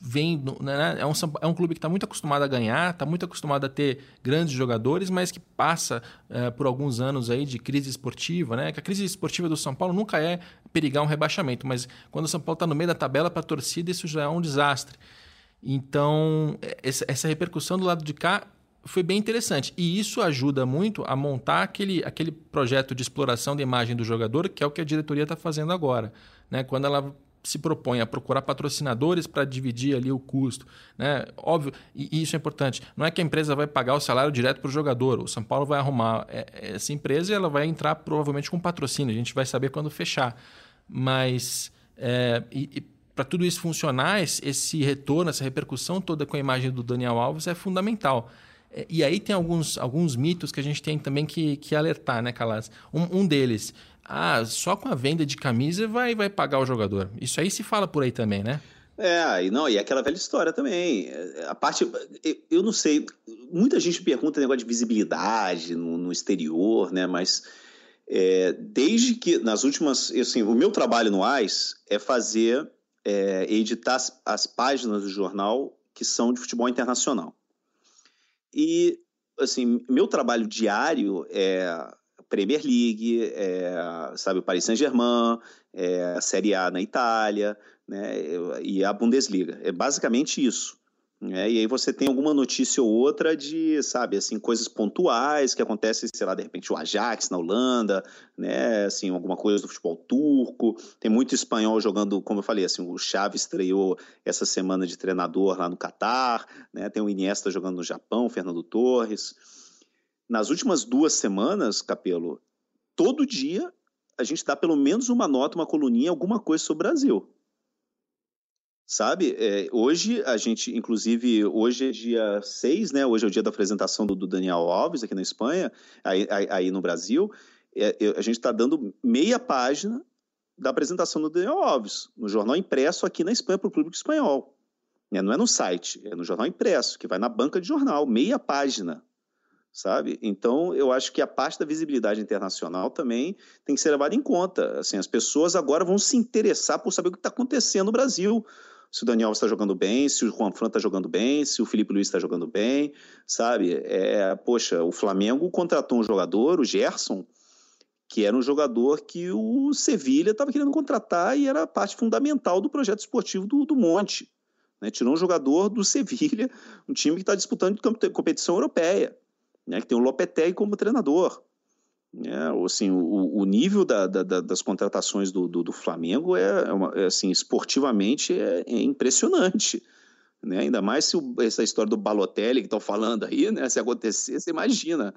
vem. Né, é, um, é um clube que está muito acostumado a ganhar, está muito acostumado a ter grandes jogadores, mas que passa é, por alguns anos aí de crise esportiva, né? Que a crise esportiva do São Paulo nunca é perigar um rebaixamento, mas quando o São Paulo está no meio da tabela para a torcida, isso já é um desastre. Então, essa, essa repercussão do lado de cá foi bem interessante. E isso ajuda muito a montar aquele, aquele projeto de exploração da imagem do jogador, que é o que a diretoria está fazendo agora. Né? Quando ela se propõe a procurar patrocinadores para dividir ali o custo. Né? Óbvio, e isso é importante. Não é que a empresa vai pagar o salário direto para o jogador. O São Paulo vai arrumar é, essa empresa e ela vai entrar provavelmente com patrocínio. A gente vai saber quando fechar. Mas é, para tudo isso funcionar, esse retorno, essa repercussão toda com a imagem do Daniel Alves é fundamental. É, e aí tem alguns, alguns mitos que a gente tem também que, que alertar, né, Calas? Um, um deles, ah, só com a venda de camisa vai, vai pagar o jogador. Isso aí se fala por aí também, né? É, e não, e aquela velha história também. A parte, eu não sei, muita gente pergunta negócio de visibilidade no, no exterior, né? Mas é, desde que nas últimas, assim, o meu trabalho no AIS é fazer, é, editar as, as páginas do jornal que são de futebol internacional. E, assim, meu trabalho diário é Premier League, é, sabe, o Paris Saint-Germain, é, a Série A na Itália, né, e a Bundesliga. É basicamente isso. Né? E aí você tem alguma notícia ou outra de, sabe, assim, coisas pontuais que acontecem, sei lá, de repente o Ajax na Holanda, né, assim, alguma coisa do futebol turco. Tem muito espanhol jogando, como eu falei, assim, o Chaves estreou essa semana de treinador lá no Catar, né? Tem o Iniesta jogando no Japão, o Fernando Torres. Nas últimas duas semanas, Capelo, todo dia a gente dá pelo menos uma nota, uma coluninha, alguma coisa sobre o Brasil sabe? É, hoje a gente, inclusive, hoje é dia 6, né? Hoje é o dia da apresentação do, do Daniel Alves aqui na Espanha, aí, aí, aí no Brasil. É, a gente está dando meia página da apresentação do Daniel Alves no jornal impresso aqui na Espanha para o público espanhol. É, não é no site, é no jornal impresso, que vai na banca de jornal, meia página, sabe? Então, eu acho que a parte da visibilidade internacional também tem que ser levada em conta. Assim, as pessoas agora vão se interessar por saber o que está acontecendo no Brasil, se o Daniel está jogando bem, se o Juan Fran está jogando bem, se o Felipe Luiz está jogando bem, sabe? É, poxa, o Flamengo contratou um jogador, o Gerson, que era um jogador que o Sevilha estava querendo contratar e era parte fundamental do projeto esportivo do, do Monte. Né? Tirou um jogador do Sevilha, um time que está disputando competição europeia, né? que tem o Lopetegui como treinador. É, assim, o, o nível da, da, das contratações do, do, do Flamengo é, é, uma, é, assim, esportivamente é, é impressionante. Né? Ainda mais se o, essa história do Balotelli que estão falando aí, né? se acontecer, você imagina.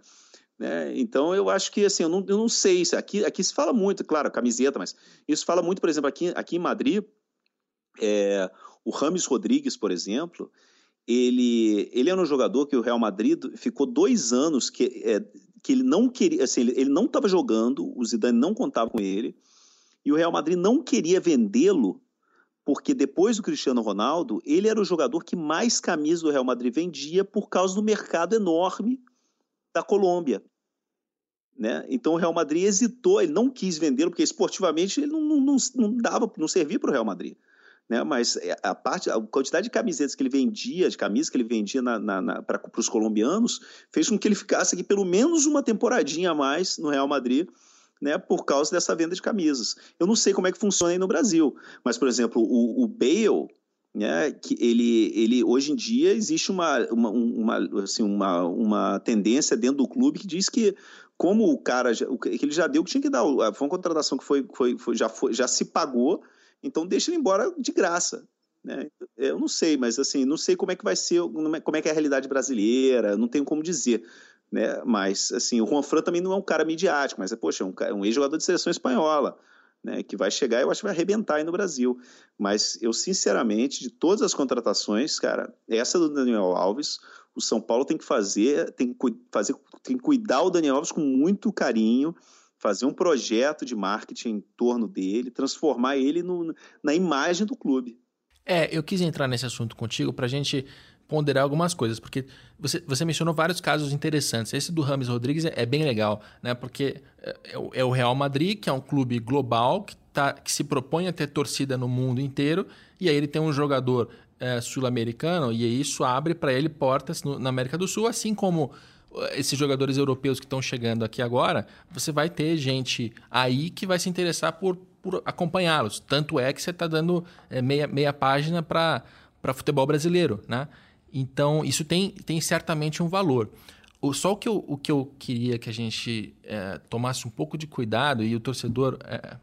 Né? Então eu acho que assim, eu não, eu não sei, se aqui, aqui se fala muito, claro, camiseta, mas isso fala muito, por exemplo, aqui, aqui em Madrid, é, o Rames Rodrigues, por exemplo, ele, ele era um jogador que o Real Madrid ficou dois anos que, é, que ele não queria, assim, ele, ele não estava jogando, o Zidane não contava com ele, e o Real Madrid não queria vendê-lo, porque depois do Cristiano Ronaldo, ele era o jogador que mais camisas do Real Madrid vendia por causa do mercado enorme da Colômbia. Né? Então o Real Madrid hesitou, ele não quis vendê-lo, porque esportivamente ele não, não, não dava, não servia para o Real Madrid né? Mas é, a parte, a quantidade de camisetas que ele vendia, de camisas que ele vendia para os colombianos, fez com que ele ficasse aqui pelo menos uma temporadinha a mais no Real Madrid. Né, por causa dessa venda de camisas. Eu não sei como é que funciona aí no Brasil, mas, por exemplo, o, o Bale, né, que ele, ele hoje em dia existe uma, uma, uma, assim, uma, uma tendência dentro do clube que diz que como o cara que ele já deu que tinha que dar foi uma contratação que foi, foi, foi já foi já se pagou então deixa ele embora de graça. Né? Eu não sei, mas assim, não sei como é que vai ser, como é que é a realidade brasileira, não tenho como dizer. Né? Mas assim, o Juan Fran também não é um cara midiático, mas é, poxa, é um, é um ex-jogador de seleção espanhola. Né, que vai chegar, eu acho que vai arrebentar aí no Brasil. Mas eu, sinceramente, de todas as contratações, cara, essa do Daniel Alves, o São Paulo tem que fazer, tem que fazer, tem que cuidar o Daniel Alves com muito carinho, fazer um projeto de marketing em torno dele, transformar ele no, na imagem do clube. É, eu quis entrar nesse assunto contigo para a gente ponderar algumas coisas, porque você, você mencionou vários casos interessantes. Esse do Rames Rodrigues é, é bem legal, né? Porque é, é, o Real Madrid, que é um clube global, que, tá, que se propõe a ter torcida no mundo inteiro, e aí ele tem um jogador é, sul-americano, e isso abre para ele portas no, na América do Sul, assim como é, esses jogadores europeus que estão chegando aqui agora, você vai ter gente aí que vai se interessar por, por acompanhá-los. Tanto é que você está dando é, meia, meia página para futebol brasileiro, né? Então, isso tem, tem certamente um valor. O, só o que, eu, o que eu queria que a gente é, tomasse um pouco de cuidado e o torcedor. É,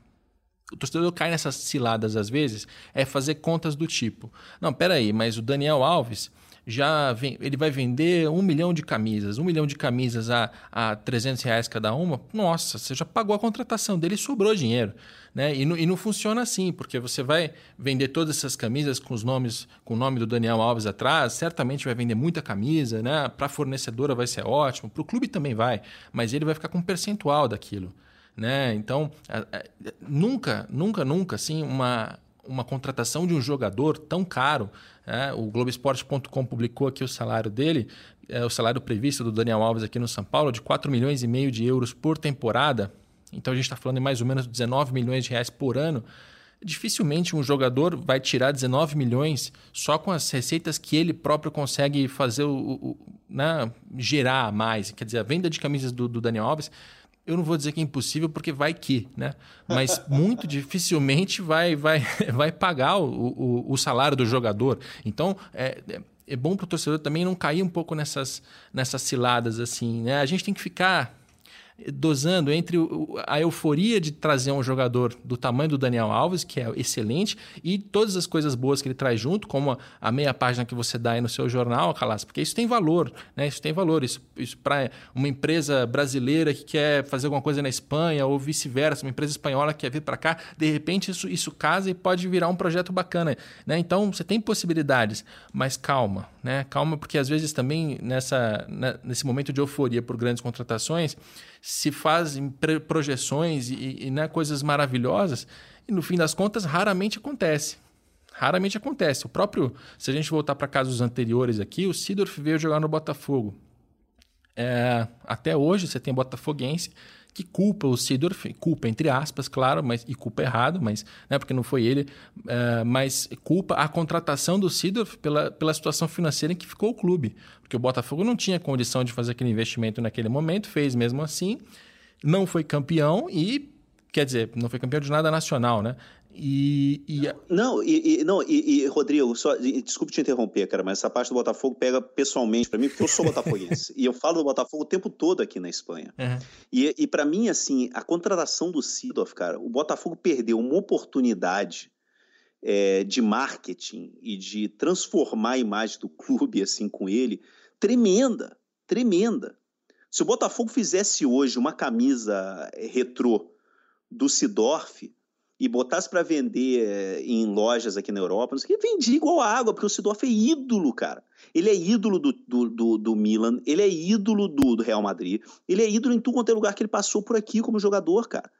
o torcedor cai nessas ciladas às vezes, é fazer contas do tipo: não, peraí, mas o Daniel Alves já vem, ele vai vender um milhão de camisas, um milhão de camisas a, a 300 reais cada uma. Nossa, você já pagou a contratação dele e sobrou dinheiro. Né? E, não, e não funciona assim, porque você vai vender todas essas camisas com os nomes, com o nome do Daniel Alves atrás, certamente vai vender muita camisa, né? Para a fornecedora vai ser ótimo, para o clube também vai, mas ele vai ficar com um percentual daquilo. Né? Então, nunca, nunca, nunca, assim, uma, uma contratação de um jogador tão caro. É, o Globoesporte.com publicou aqui o salário dele, é, o salário previsto do Daniel Alves aqui no São Paulo, de 4 milhões e meio de euros por temporada. Então a gente está falando em mais ou menos 19 milhões de reais por ano. Dificilmente um jogador vai tirar 19 milhões só com as receitas que ele próprio consegue fazer o, o né, gerar mais. Quer dizer, a venda de camisas do, do Daniel Alves eu não vou dizer que é impossível porque vai que, né? Mas muito dificilmente vai, vai, vai pagar o, o, o salário do jogador. Então, é, é bom para o torcedor também não cair um pouco nessas, nessas ciladas assim, né? A gente tem que ficar dosando entre a euforia de trazer um jogador do tamanho do Daniel Alves, que é excelente, e todas as coisas boas que ele traz junto, como a meia página que você dá aí no seu jornal, Calas, porque isso tem valor, né? Isso tem valor. Isso, isso para uma empresa brasileira que quer fazer alguma coisa na Espanha ou vice-versa, uma empresa espanhola que quer vir para cá, de repente isso, isso casa e pode virar um projeto bacana, né? Então você tem possibilidades, mas calma, né? Calma, porque às vezes também nessa, né, nesse momento de euforia por grandes contratações, se fazem projeções e, e né, coisas maravilhosas, e no fim das contas raramente acontece. Raramente acontece. O próprio, se a gente voltar para casos anteriores aqui, o Sidorf veio jogar no Botafogo. É, até hoje você tem botafoguense que culpa o Sidorf, culpa entre aspas, claro, mas e culpa errado, mas né, porque não foi ele, é, mas culpa a contratação do Sidorf pela, pela situação financeira em que ficou o clube, porque o Botafogo não tinha condição de fazer aquele investimento naquele momento, fez mesmo assim, não foi campeão e quer dizer, não foi campeão de nada nacional, né? E, e... Não, e, e não, e, Rodrigo, só, desculpe te interromper, cara, mas essa parte do Botafogo pega pessoalmente para mim, porque eu sou botafoguense. e eu falo do Botafogo o tempo todo aqui na Espanha. Uhum. E, e para mim, assim, a contratação do Sidorf, cara, o Botafogo perdeu uma oportunidade é, de marketing e de transformar a imagem do clube, assim, com ele, tremenda, tremenda. Se o Botafogo fizesse hoje uma camisa retrô do Sidorf e botasse para vender eh, em lojas aqui na Europa, não sei o que, vendia igual água, porque o Sidorf é ídolo, cara. Ele é ídolo do, do, do, do Milan, ele é ídolo do, do, Real Madrid, ele é ídolo em tudo quanto é lugar que ele passou por aqui como jogador, cara.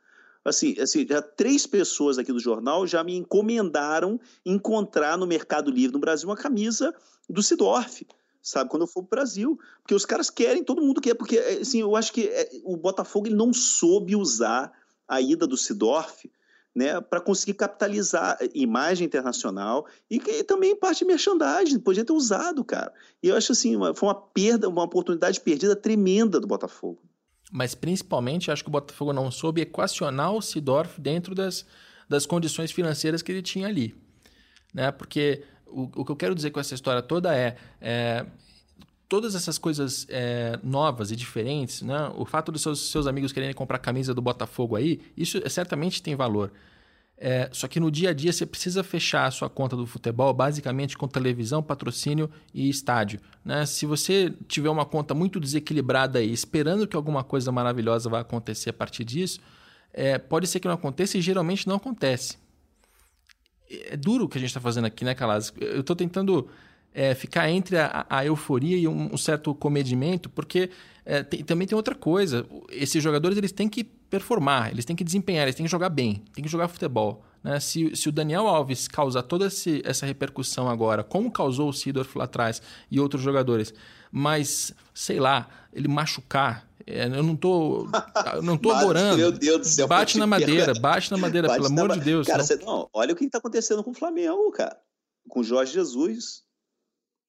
Assim, assim, já três pessoas aqui do jornal já me encomendaram encontrar no Mercado Livre no Brasil uma camisa do Sidorf sabe? Quando eu for pro Brasil. Porque os caras querem, todo mundo quer. Porque, eh, assim, eu acho que eh, o Botafogo ele não soube usar a ida do Sidorf né, para conseguir capitalizar imagem internacional e, e também parte de merchandising, podia ter usado, cara. E eu acho assim, uma, foi uma perda, uma oportunidade perdida tremenda do Botafogo. Mas principalmente acho que o Botafogo não soube equacionar o Sidorf dentro das, das condições financeiras que ele tinha ali. Né? Porque o, o que eu quero dizer com essa história toda é, é todas essas coisas é, novas e diferentes, né? o fato dos seus, seus amigos quererem comprar camisa do Botafogo aí, isso certamente tem valor. É, só que no dia a dia você precisa fechar a sua conta do futebol basicamente com televisão, patrocínio e estádio. Né? Se você tiver uma conta muito desequilibrada aí, esperando que alguma coisa maravilhosa vá acontecer a partir disso, é, pode ser que não aconteça e geralmente não acontece. É duro o que a gente está fazendo aqui, né, Calas? Eu estou tentando é, ficar entre a, a euforia e um, um, certo comedimento, porque é, tem, também tem outra coisa. Esses jogadores eles têm que performar, eles têm que desempenhar, eles têm que jogar bem, têm que jogar futebol. Né? Se, se o Daniel Alves causar toda esse, essa repercussão agora, como causou o Sidorf lá atrás e outros jogadores, mas, sei lá, ele machucar, é, eu não tô, não tô adorando. Meu Deus do céu. Bate na madeira, bate na madeira, bate pelo amor de Deus. Cara, não... Você, não, olha o que está acontecendo com o Flamengo, cara. Com o Jorge Jesus.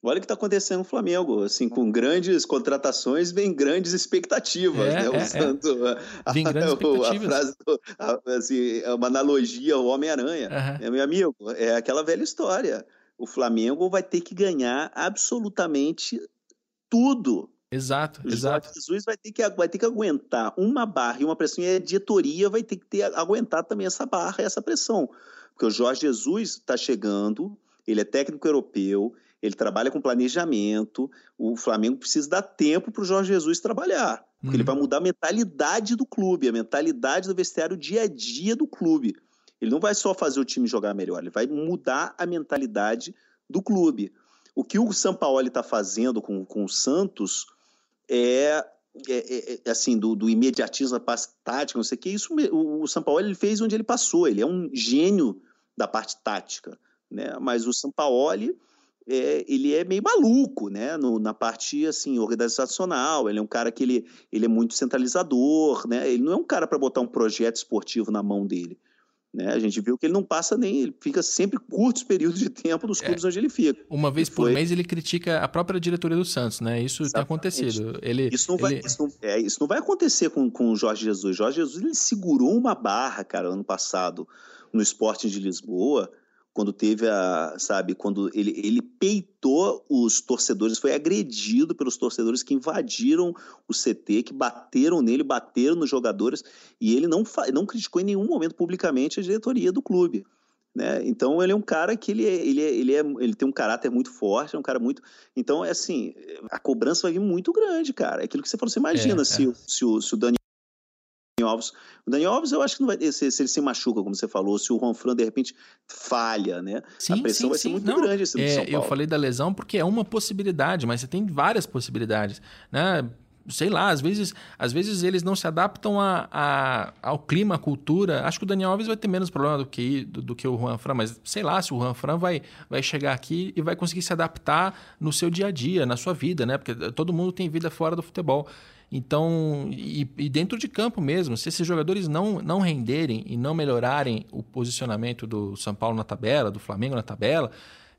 Olha o que está acontecendo no Flamengo, assim, com grandes contratações vem grandes expectativas, é, né? É, Usando é. A, vem grandes expectativas. A frase, a, assim, é uma analogia ao Homem-Aranha. Uhum. É, meu amigo, é aquela velha história. O Flamengo vai ter que ganhar absolutamente tudo. Exato, o exato. Jesus vai ter, que, vai ter que aguentar uma barra e uma pressão, e a diretoria vai ter que ter, aguentar também essa barra e essa pressão. Porque o Jorge Jesus está chegando, ele é técnico europeu, ele trabalha com planejamento. O Flamengo precisa dar tempo para o Jorge Jesus trabalhar, porque uhum. ele vai mudar a mentalidade do clube, a mentalidade do vestiário, o dia a dia do clube. Ele não vai só fazer o time jogar melhor, ele vai mudar a mentalidade do clube. O que o Sampaoli está fazendo com, com o Santos é, é, é, é assim, do, do imediatismo, da parte tática, não sei o que, isso o, o Sampaoli ele fez onde ele passou, ele é um gênio da parte tática, né? mas o Sampaoli é, ele é meio maluco, né? No, na parte assim organizacional. Ele é um cara que ele, ele é muito centralizador, né? Ele não é um cara para botar um projeto esportivo na mão dele. Né? A gente viu que ele não passa nem, ele fica sempre curtos períodos de tempo nos é. clubes é, onde ele fica. Uma vez por foi... mês ele critica a própria diretoria do Santos, né? Isso Exatamente. tem acontecido. Ele, isso, não vai, ele... isso, não, é, isso não vai acontecer com, com o Jorge Jesus. Jorge Jesus ele segurou uma barra, cara, ano passado no esporte de Lisboa quando teve a, sabe, quando ele, ele peitou os torcedores, foi agredido pelos torcedores que invadiram o CT, que bateram nele, bateram nos jogadores, e ele não, não criticou em nenhum momento publicamente a diretoria do clube. Né? Então ele é um cara que ele, é, ele, é, ele, é, ele tem um caráter muito forte, é um cara muito. Então, é assim, a cobrança vai vir muito grande, cara. É aquilo que você falou, você imagina é, se. Se, o, se o Daniel Alves. O Daniel Alves, eu acho que não vai. Se, se ele se machuca, como você falou, se o Juan Fran de repente falha, né? Sim, a pressão sim, vai sim. ser muito não, grande. Assim, é, eu falei da lesão porque é uma possibilidade, mas você tem várias possibilidades, né? sei lá, às vezes, às vezes eles não se adaptam a, a, ao clima, à cultura. Acho que o Daniel Alves vai ter menos problema do que, do, do, que o Juan Fran, mas sei lá se o Juan Fran vai, vai chegar aqui e vai conseguir se adaptar no seu dia a dia, na sua vida, né? Porque todo mundo tem vida fora do futebol. Então, e, e, dentro de campo mesmo, se esses jogadores não, não renderem e não melhorarem o posicionamento do São Paulo na tabela, do Flamengo na tabela,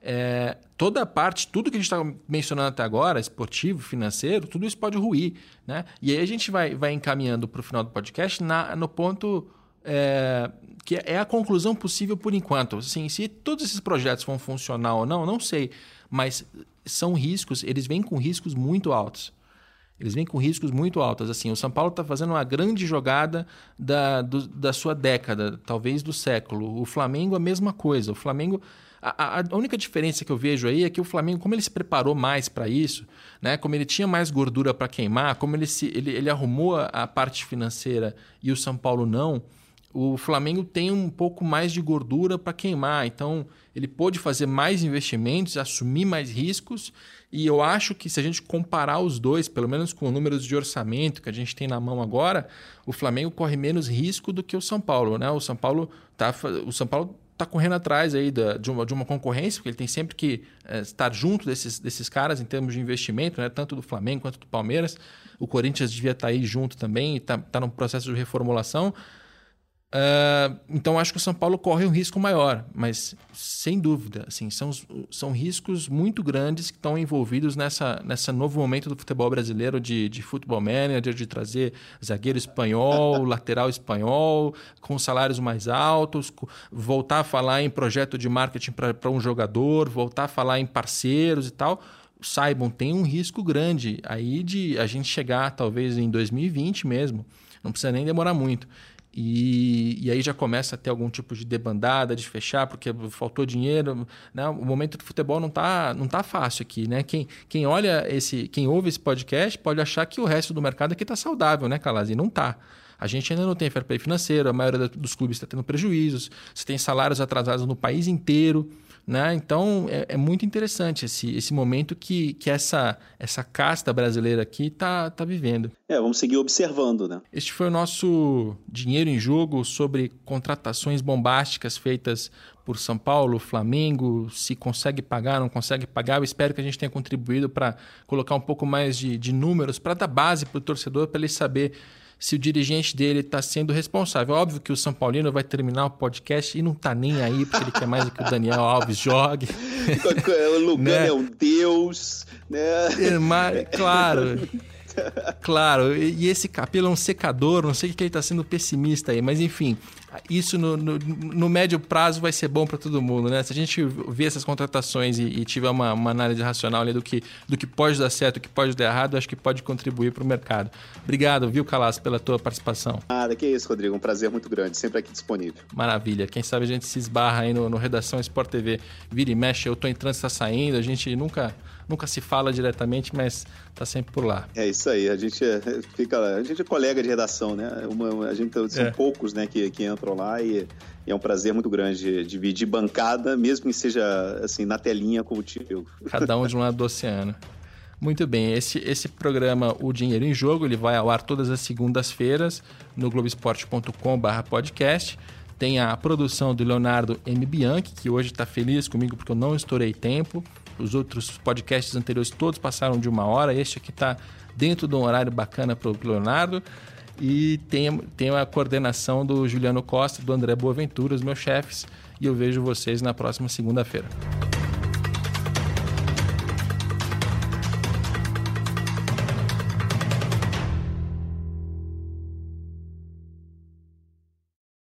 é, toda a parte, tudo que a gente está mencionando até agora, esportivo, financeiro, tudo isso pode ruir. Né? E aí a gente vai, vai encaminhando para o final do podcast na, no ponto é, que é a conclusão possível por enquanto. Assim, se todos esses projetos vão funcionar ou não, não sei. Mas são riscos, eles vêm com riscos muito altos. Eles vêm com riscos muito altos. Assim, o São Paulo está fazendo uma grande jogada da, do, da sua década, talvez do século. O Flamengo, a mesma coisa. O Flamengo. A, a, única diferença que eu vejo aí é que o Flamengo, como ele se preparou mais para isso, né, como ele tinha mais gordura para queimar, como ele, se, ele, ele arrumou a, a parte financeira e o São Paulo não, o Flamengo tem um pouco mais de gordura para queimar. Então, ele pôde fazer mais investimentos, assumir mais riscos e eu acho que se a gente comparar os dois, pelo menos com números de orçamento que a gente tem na mão agora, o Flamengo corre menos risco do que o São Paulo, né? O São Paulo tá, o São Paulo tá correndo atrás aí da, de, uma, de uma concorrência, porque ele tem sempre que é, estar junto desses, desses caras em termos de investimento, né? tanto do Flamengo quanto do Palmeiras. O Corinthians devia estar tá aí junto também, está tá num processo de reformulação. Uh, então acho que o São Paulo corre um risco maior, mas sem dúvida, assim, são, são riscos muito grandes que estão envolvidos nessa, nessa novo momento do futebol brasileiro de, de futebol manager, de trazer zagueiro espanhol, lateral espanhol, com salários mais altos, voltar a falar em projeto de marketing para um jogador, voltar a falar em parceiros e tal. Saibam, tem um risco grande aí de a gente chegar talvez em 2020 mesmo, não precisa nem demorar muito e, e, aí já começa a ter algum tipo de debandada, de fechar, porque faltou dinheiro. Né? O momento do futebol não está não tá fácil aqui. Né? Quem, quem olha esse, quem ouve esse podcast pode achar que o resto do mercado aqui está saudável, né, Calazzi? Não está. A gente ainda não tem fair play financeiro, a maioria dos clubes está tendo prejuízos, você tem salários atrasados no país inteiro. Né? Então é, é, muito interessante esse, esse momento que, que essa, essa casta brasileira aqui está tá vivendo. É, vamos seguir observando, né? Este foi o nosso Dinheiro em Jogo sobre contratações bombásticas feitas por São Paulo, Flamengo, se consegue pagar, não consegue pagar. Eu espero que a gente tenha contribuído para colocar um pouco mais de, de números, para dar base para o torcedor, para ele saber se o dirigente dele está sendo responsável. Óbvio que o São Paulino vai terminar o podcast e não está nem aí, porque ele quer mais do que o Daniel Alves jogue. o Lugano né? é um deus, né? É, mas, claro. Claro, e esse capelo é um secador, não sei o que ele está sendo pessimista aí, mas enfim, isso no, no, no médio prazo vai ser bom para todo mundo, né? Se a gente ver essas contratações e, e tiver uma, uma, análise racional ali do que, do que pode dar certo, do que pode dar errado, acho que pode contribuir para o mercado. Obrigado, viu, Calas, pela tua participação. Nada, que isso, Rodrigo, um prazer muito grande, sempre aqui disponível. Maravilha, quem sabe a gente se esbarra aí no, no Redação Sport TV, vira e mexe, eu tô entrando, está saindo, a gente nunca nunca se fala diretamente, mas tá sempre por lá. É isso aí, a gente é, fica, a gente é colega de redação, né? Uma, a gente são é. poucos, né, que, que entram e, e, é um prazer muito grande dividir bancada, mesmo que seja assim na telinha contigo. Cada um de um lado do oceano. Muito bem, esse, esse programa O Dinheiro em Jogo, ele vai ao ar todas as segundas-feiras no globesport.com/podcast. Tem a produção do Leonardo M. Bianchi, que hoje está feliz comigo porque eu não estourei tempo. Os outros podcasts anteriores todos passaram de uma hora. Este aqui está dentro de um horário bacana para o Leonardo. E tem, tem a coordenação do Juliano Costa, do André Boaventura, os meus chefes. E eu vejo vocês na próxima segunda-feira.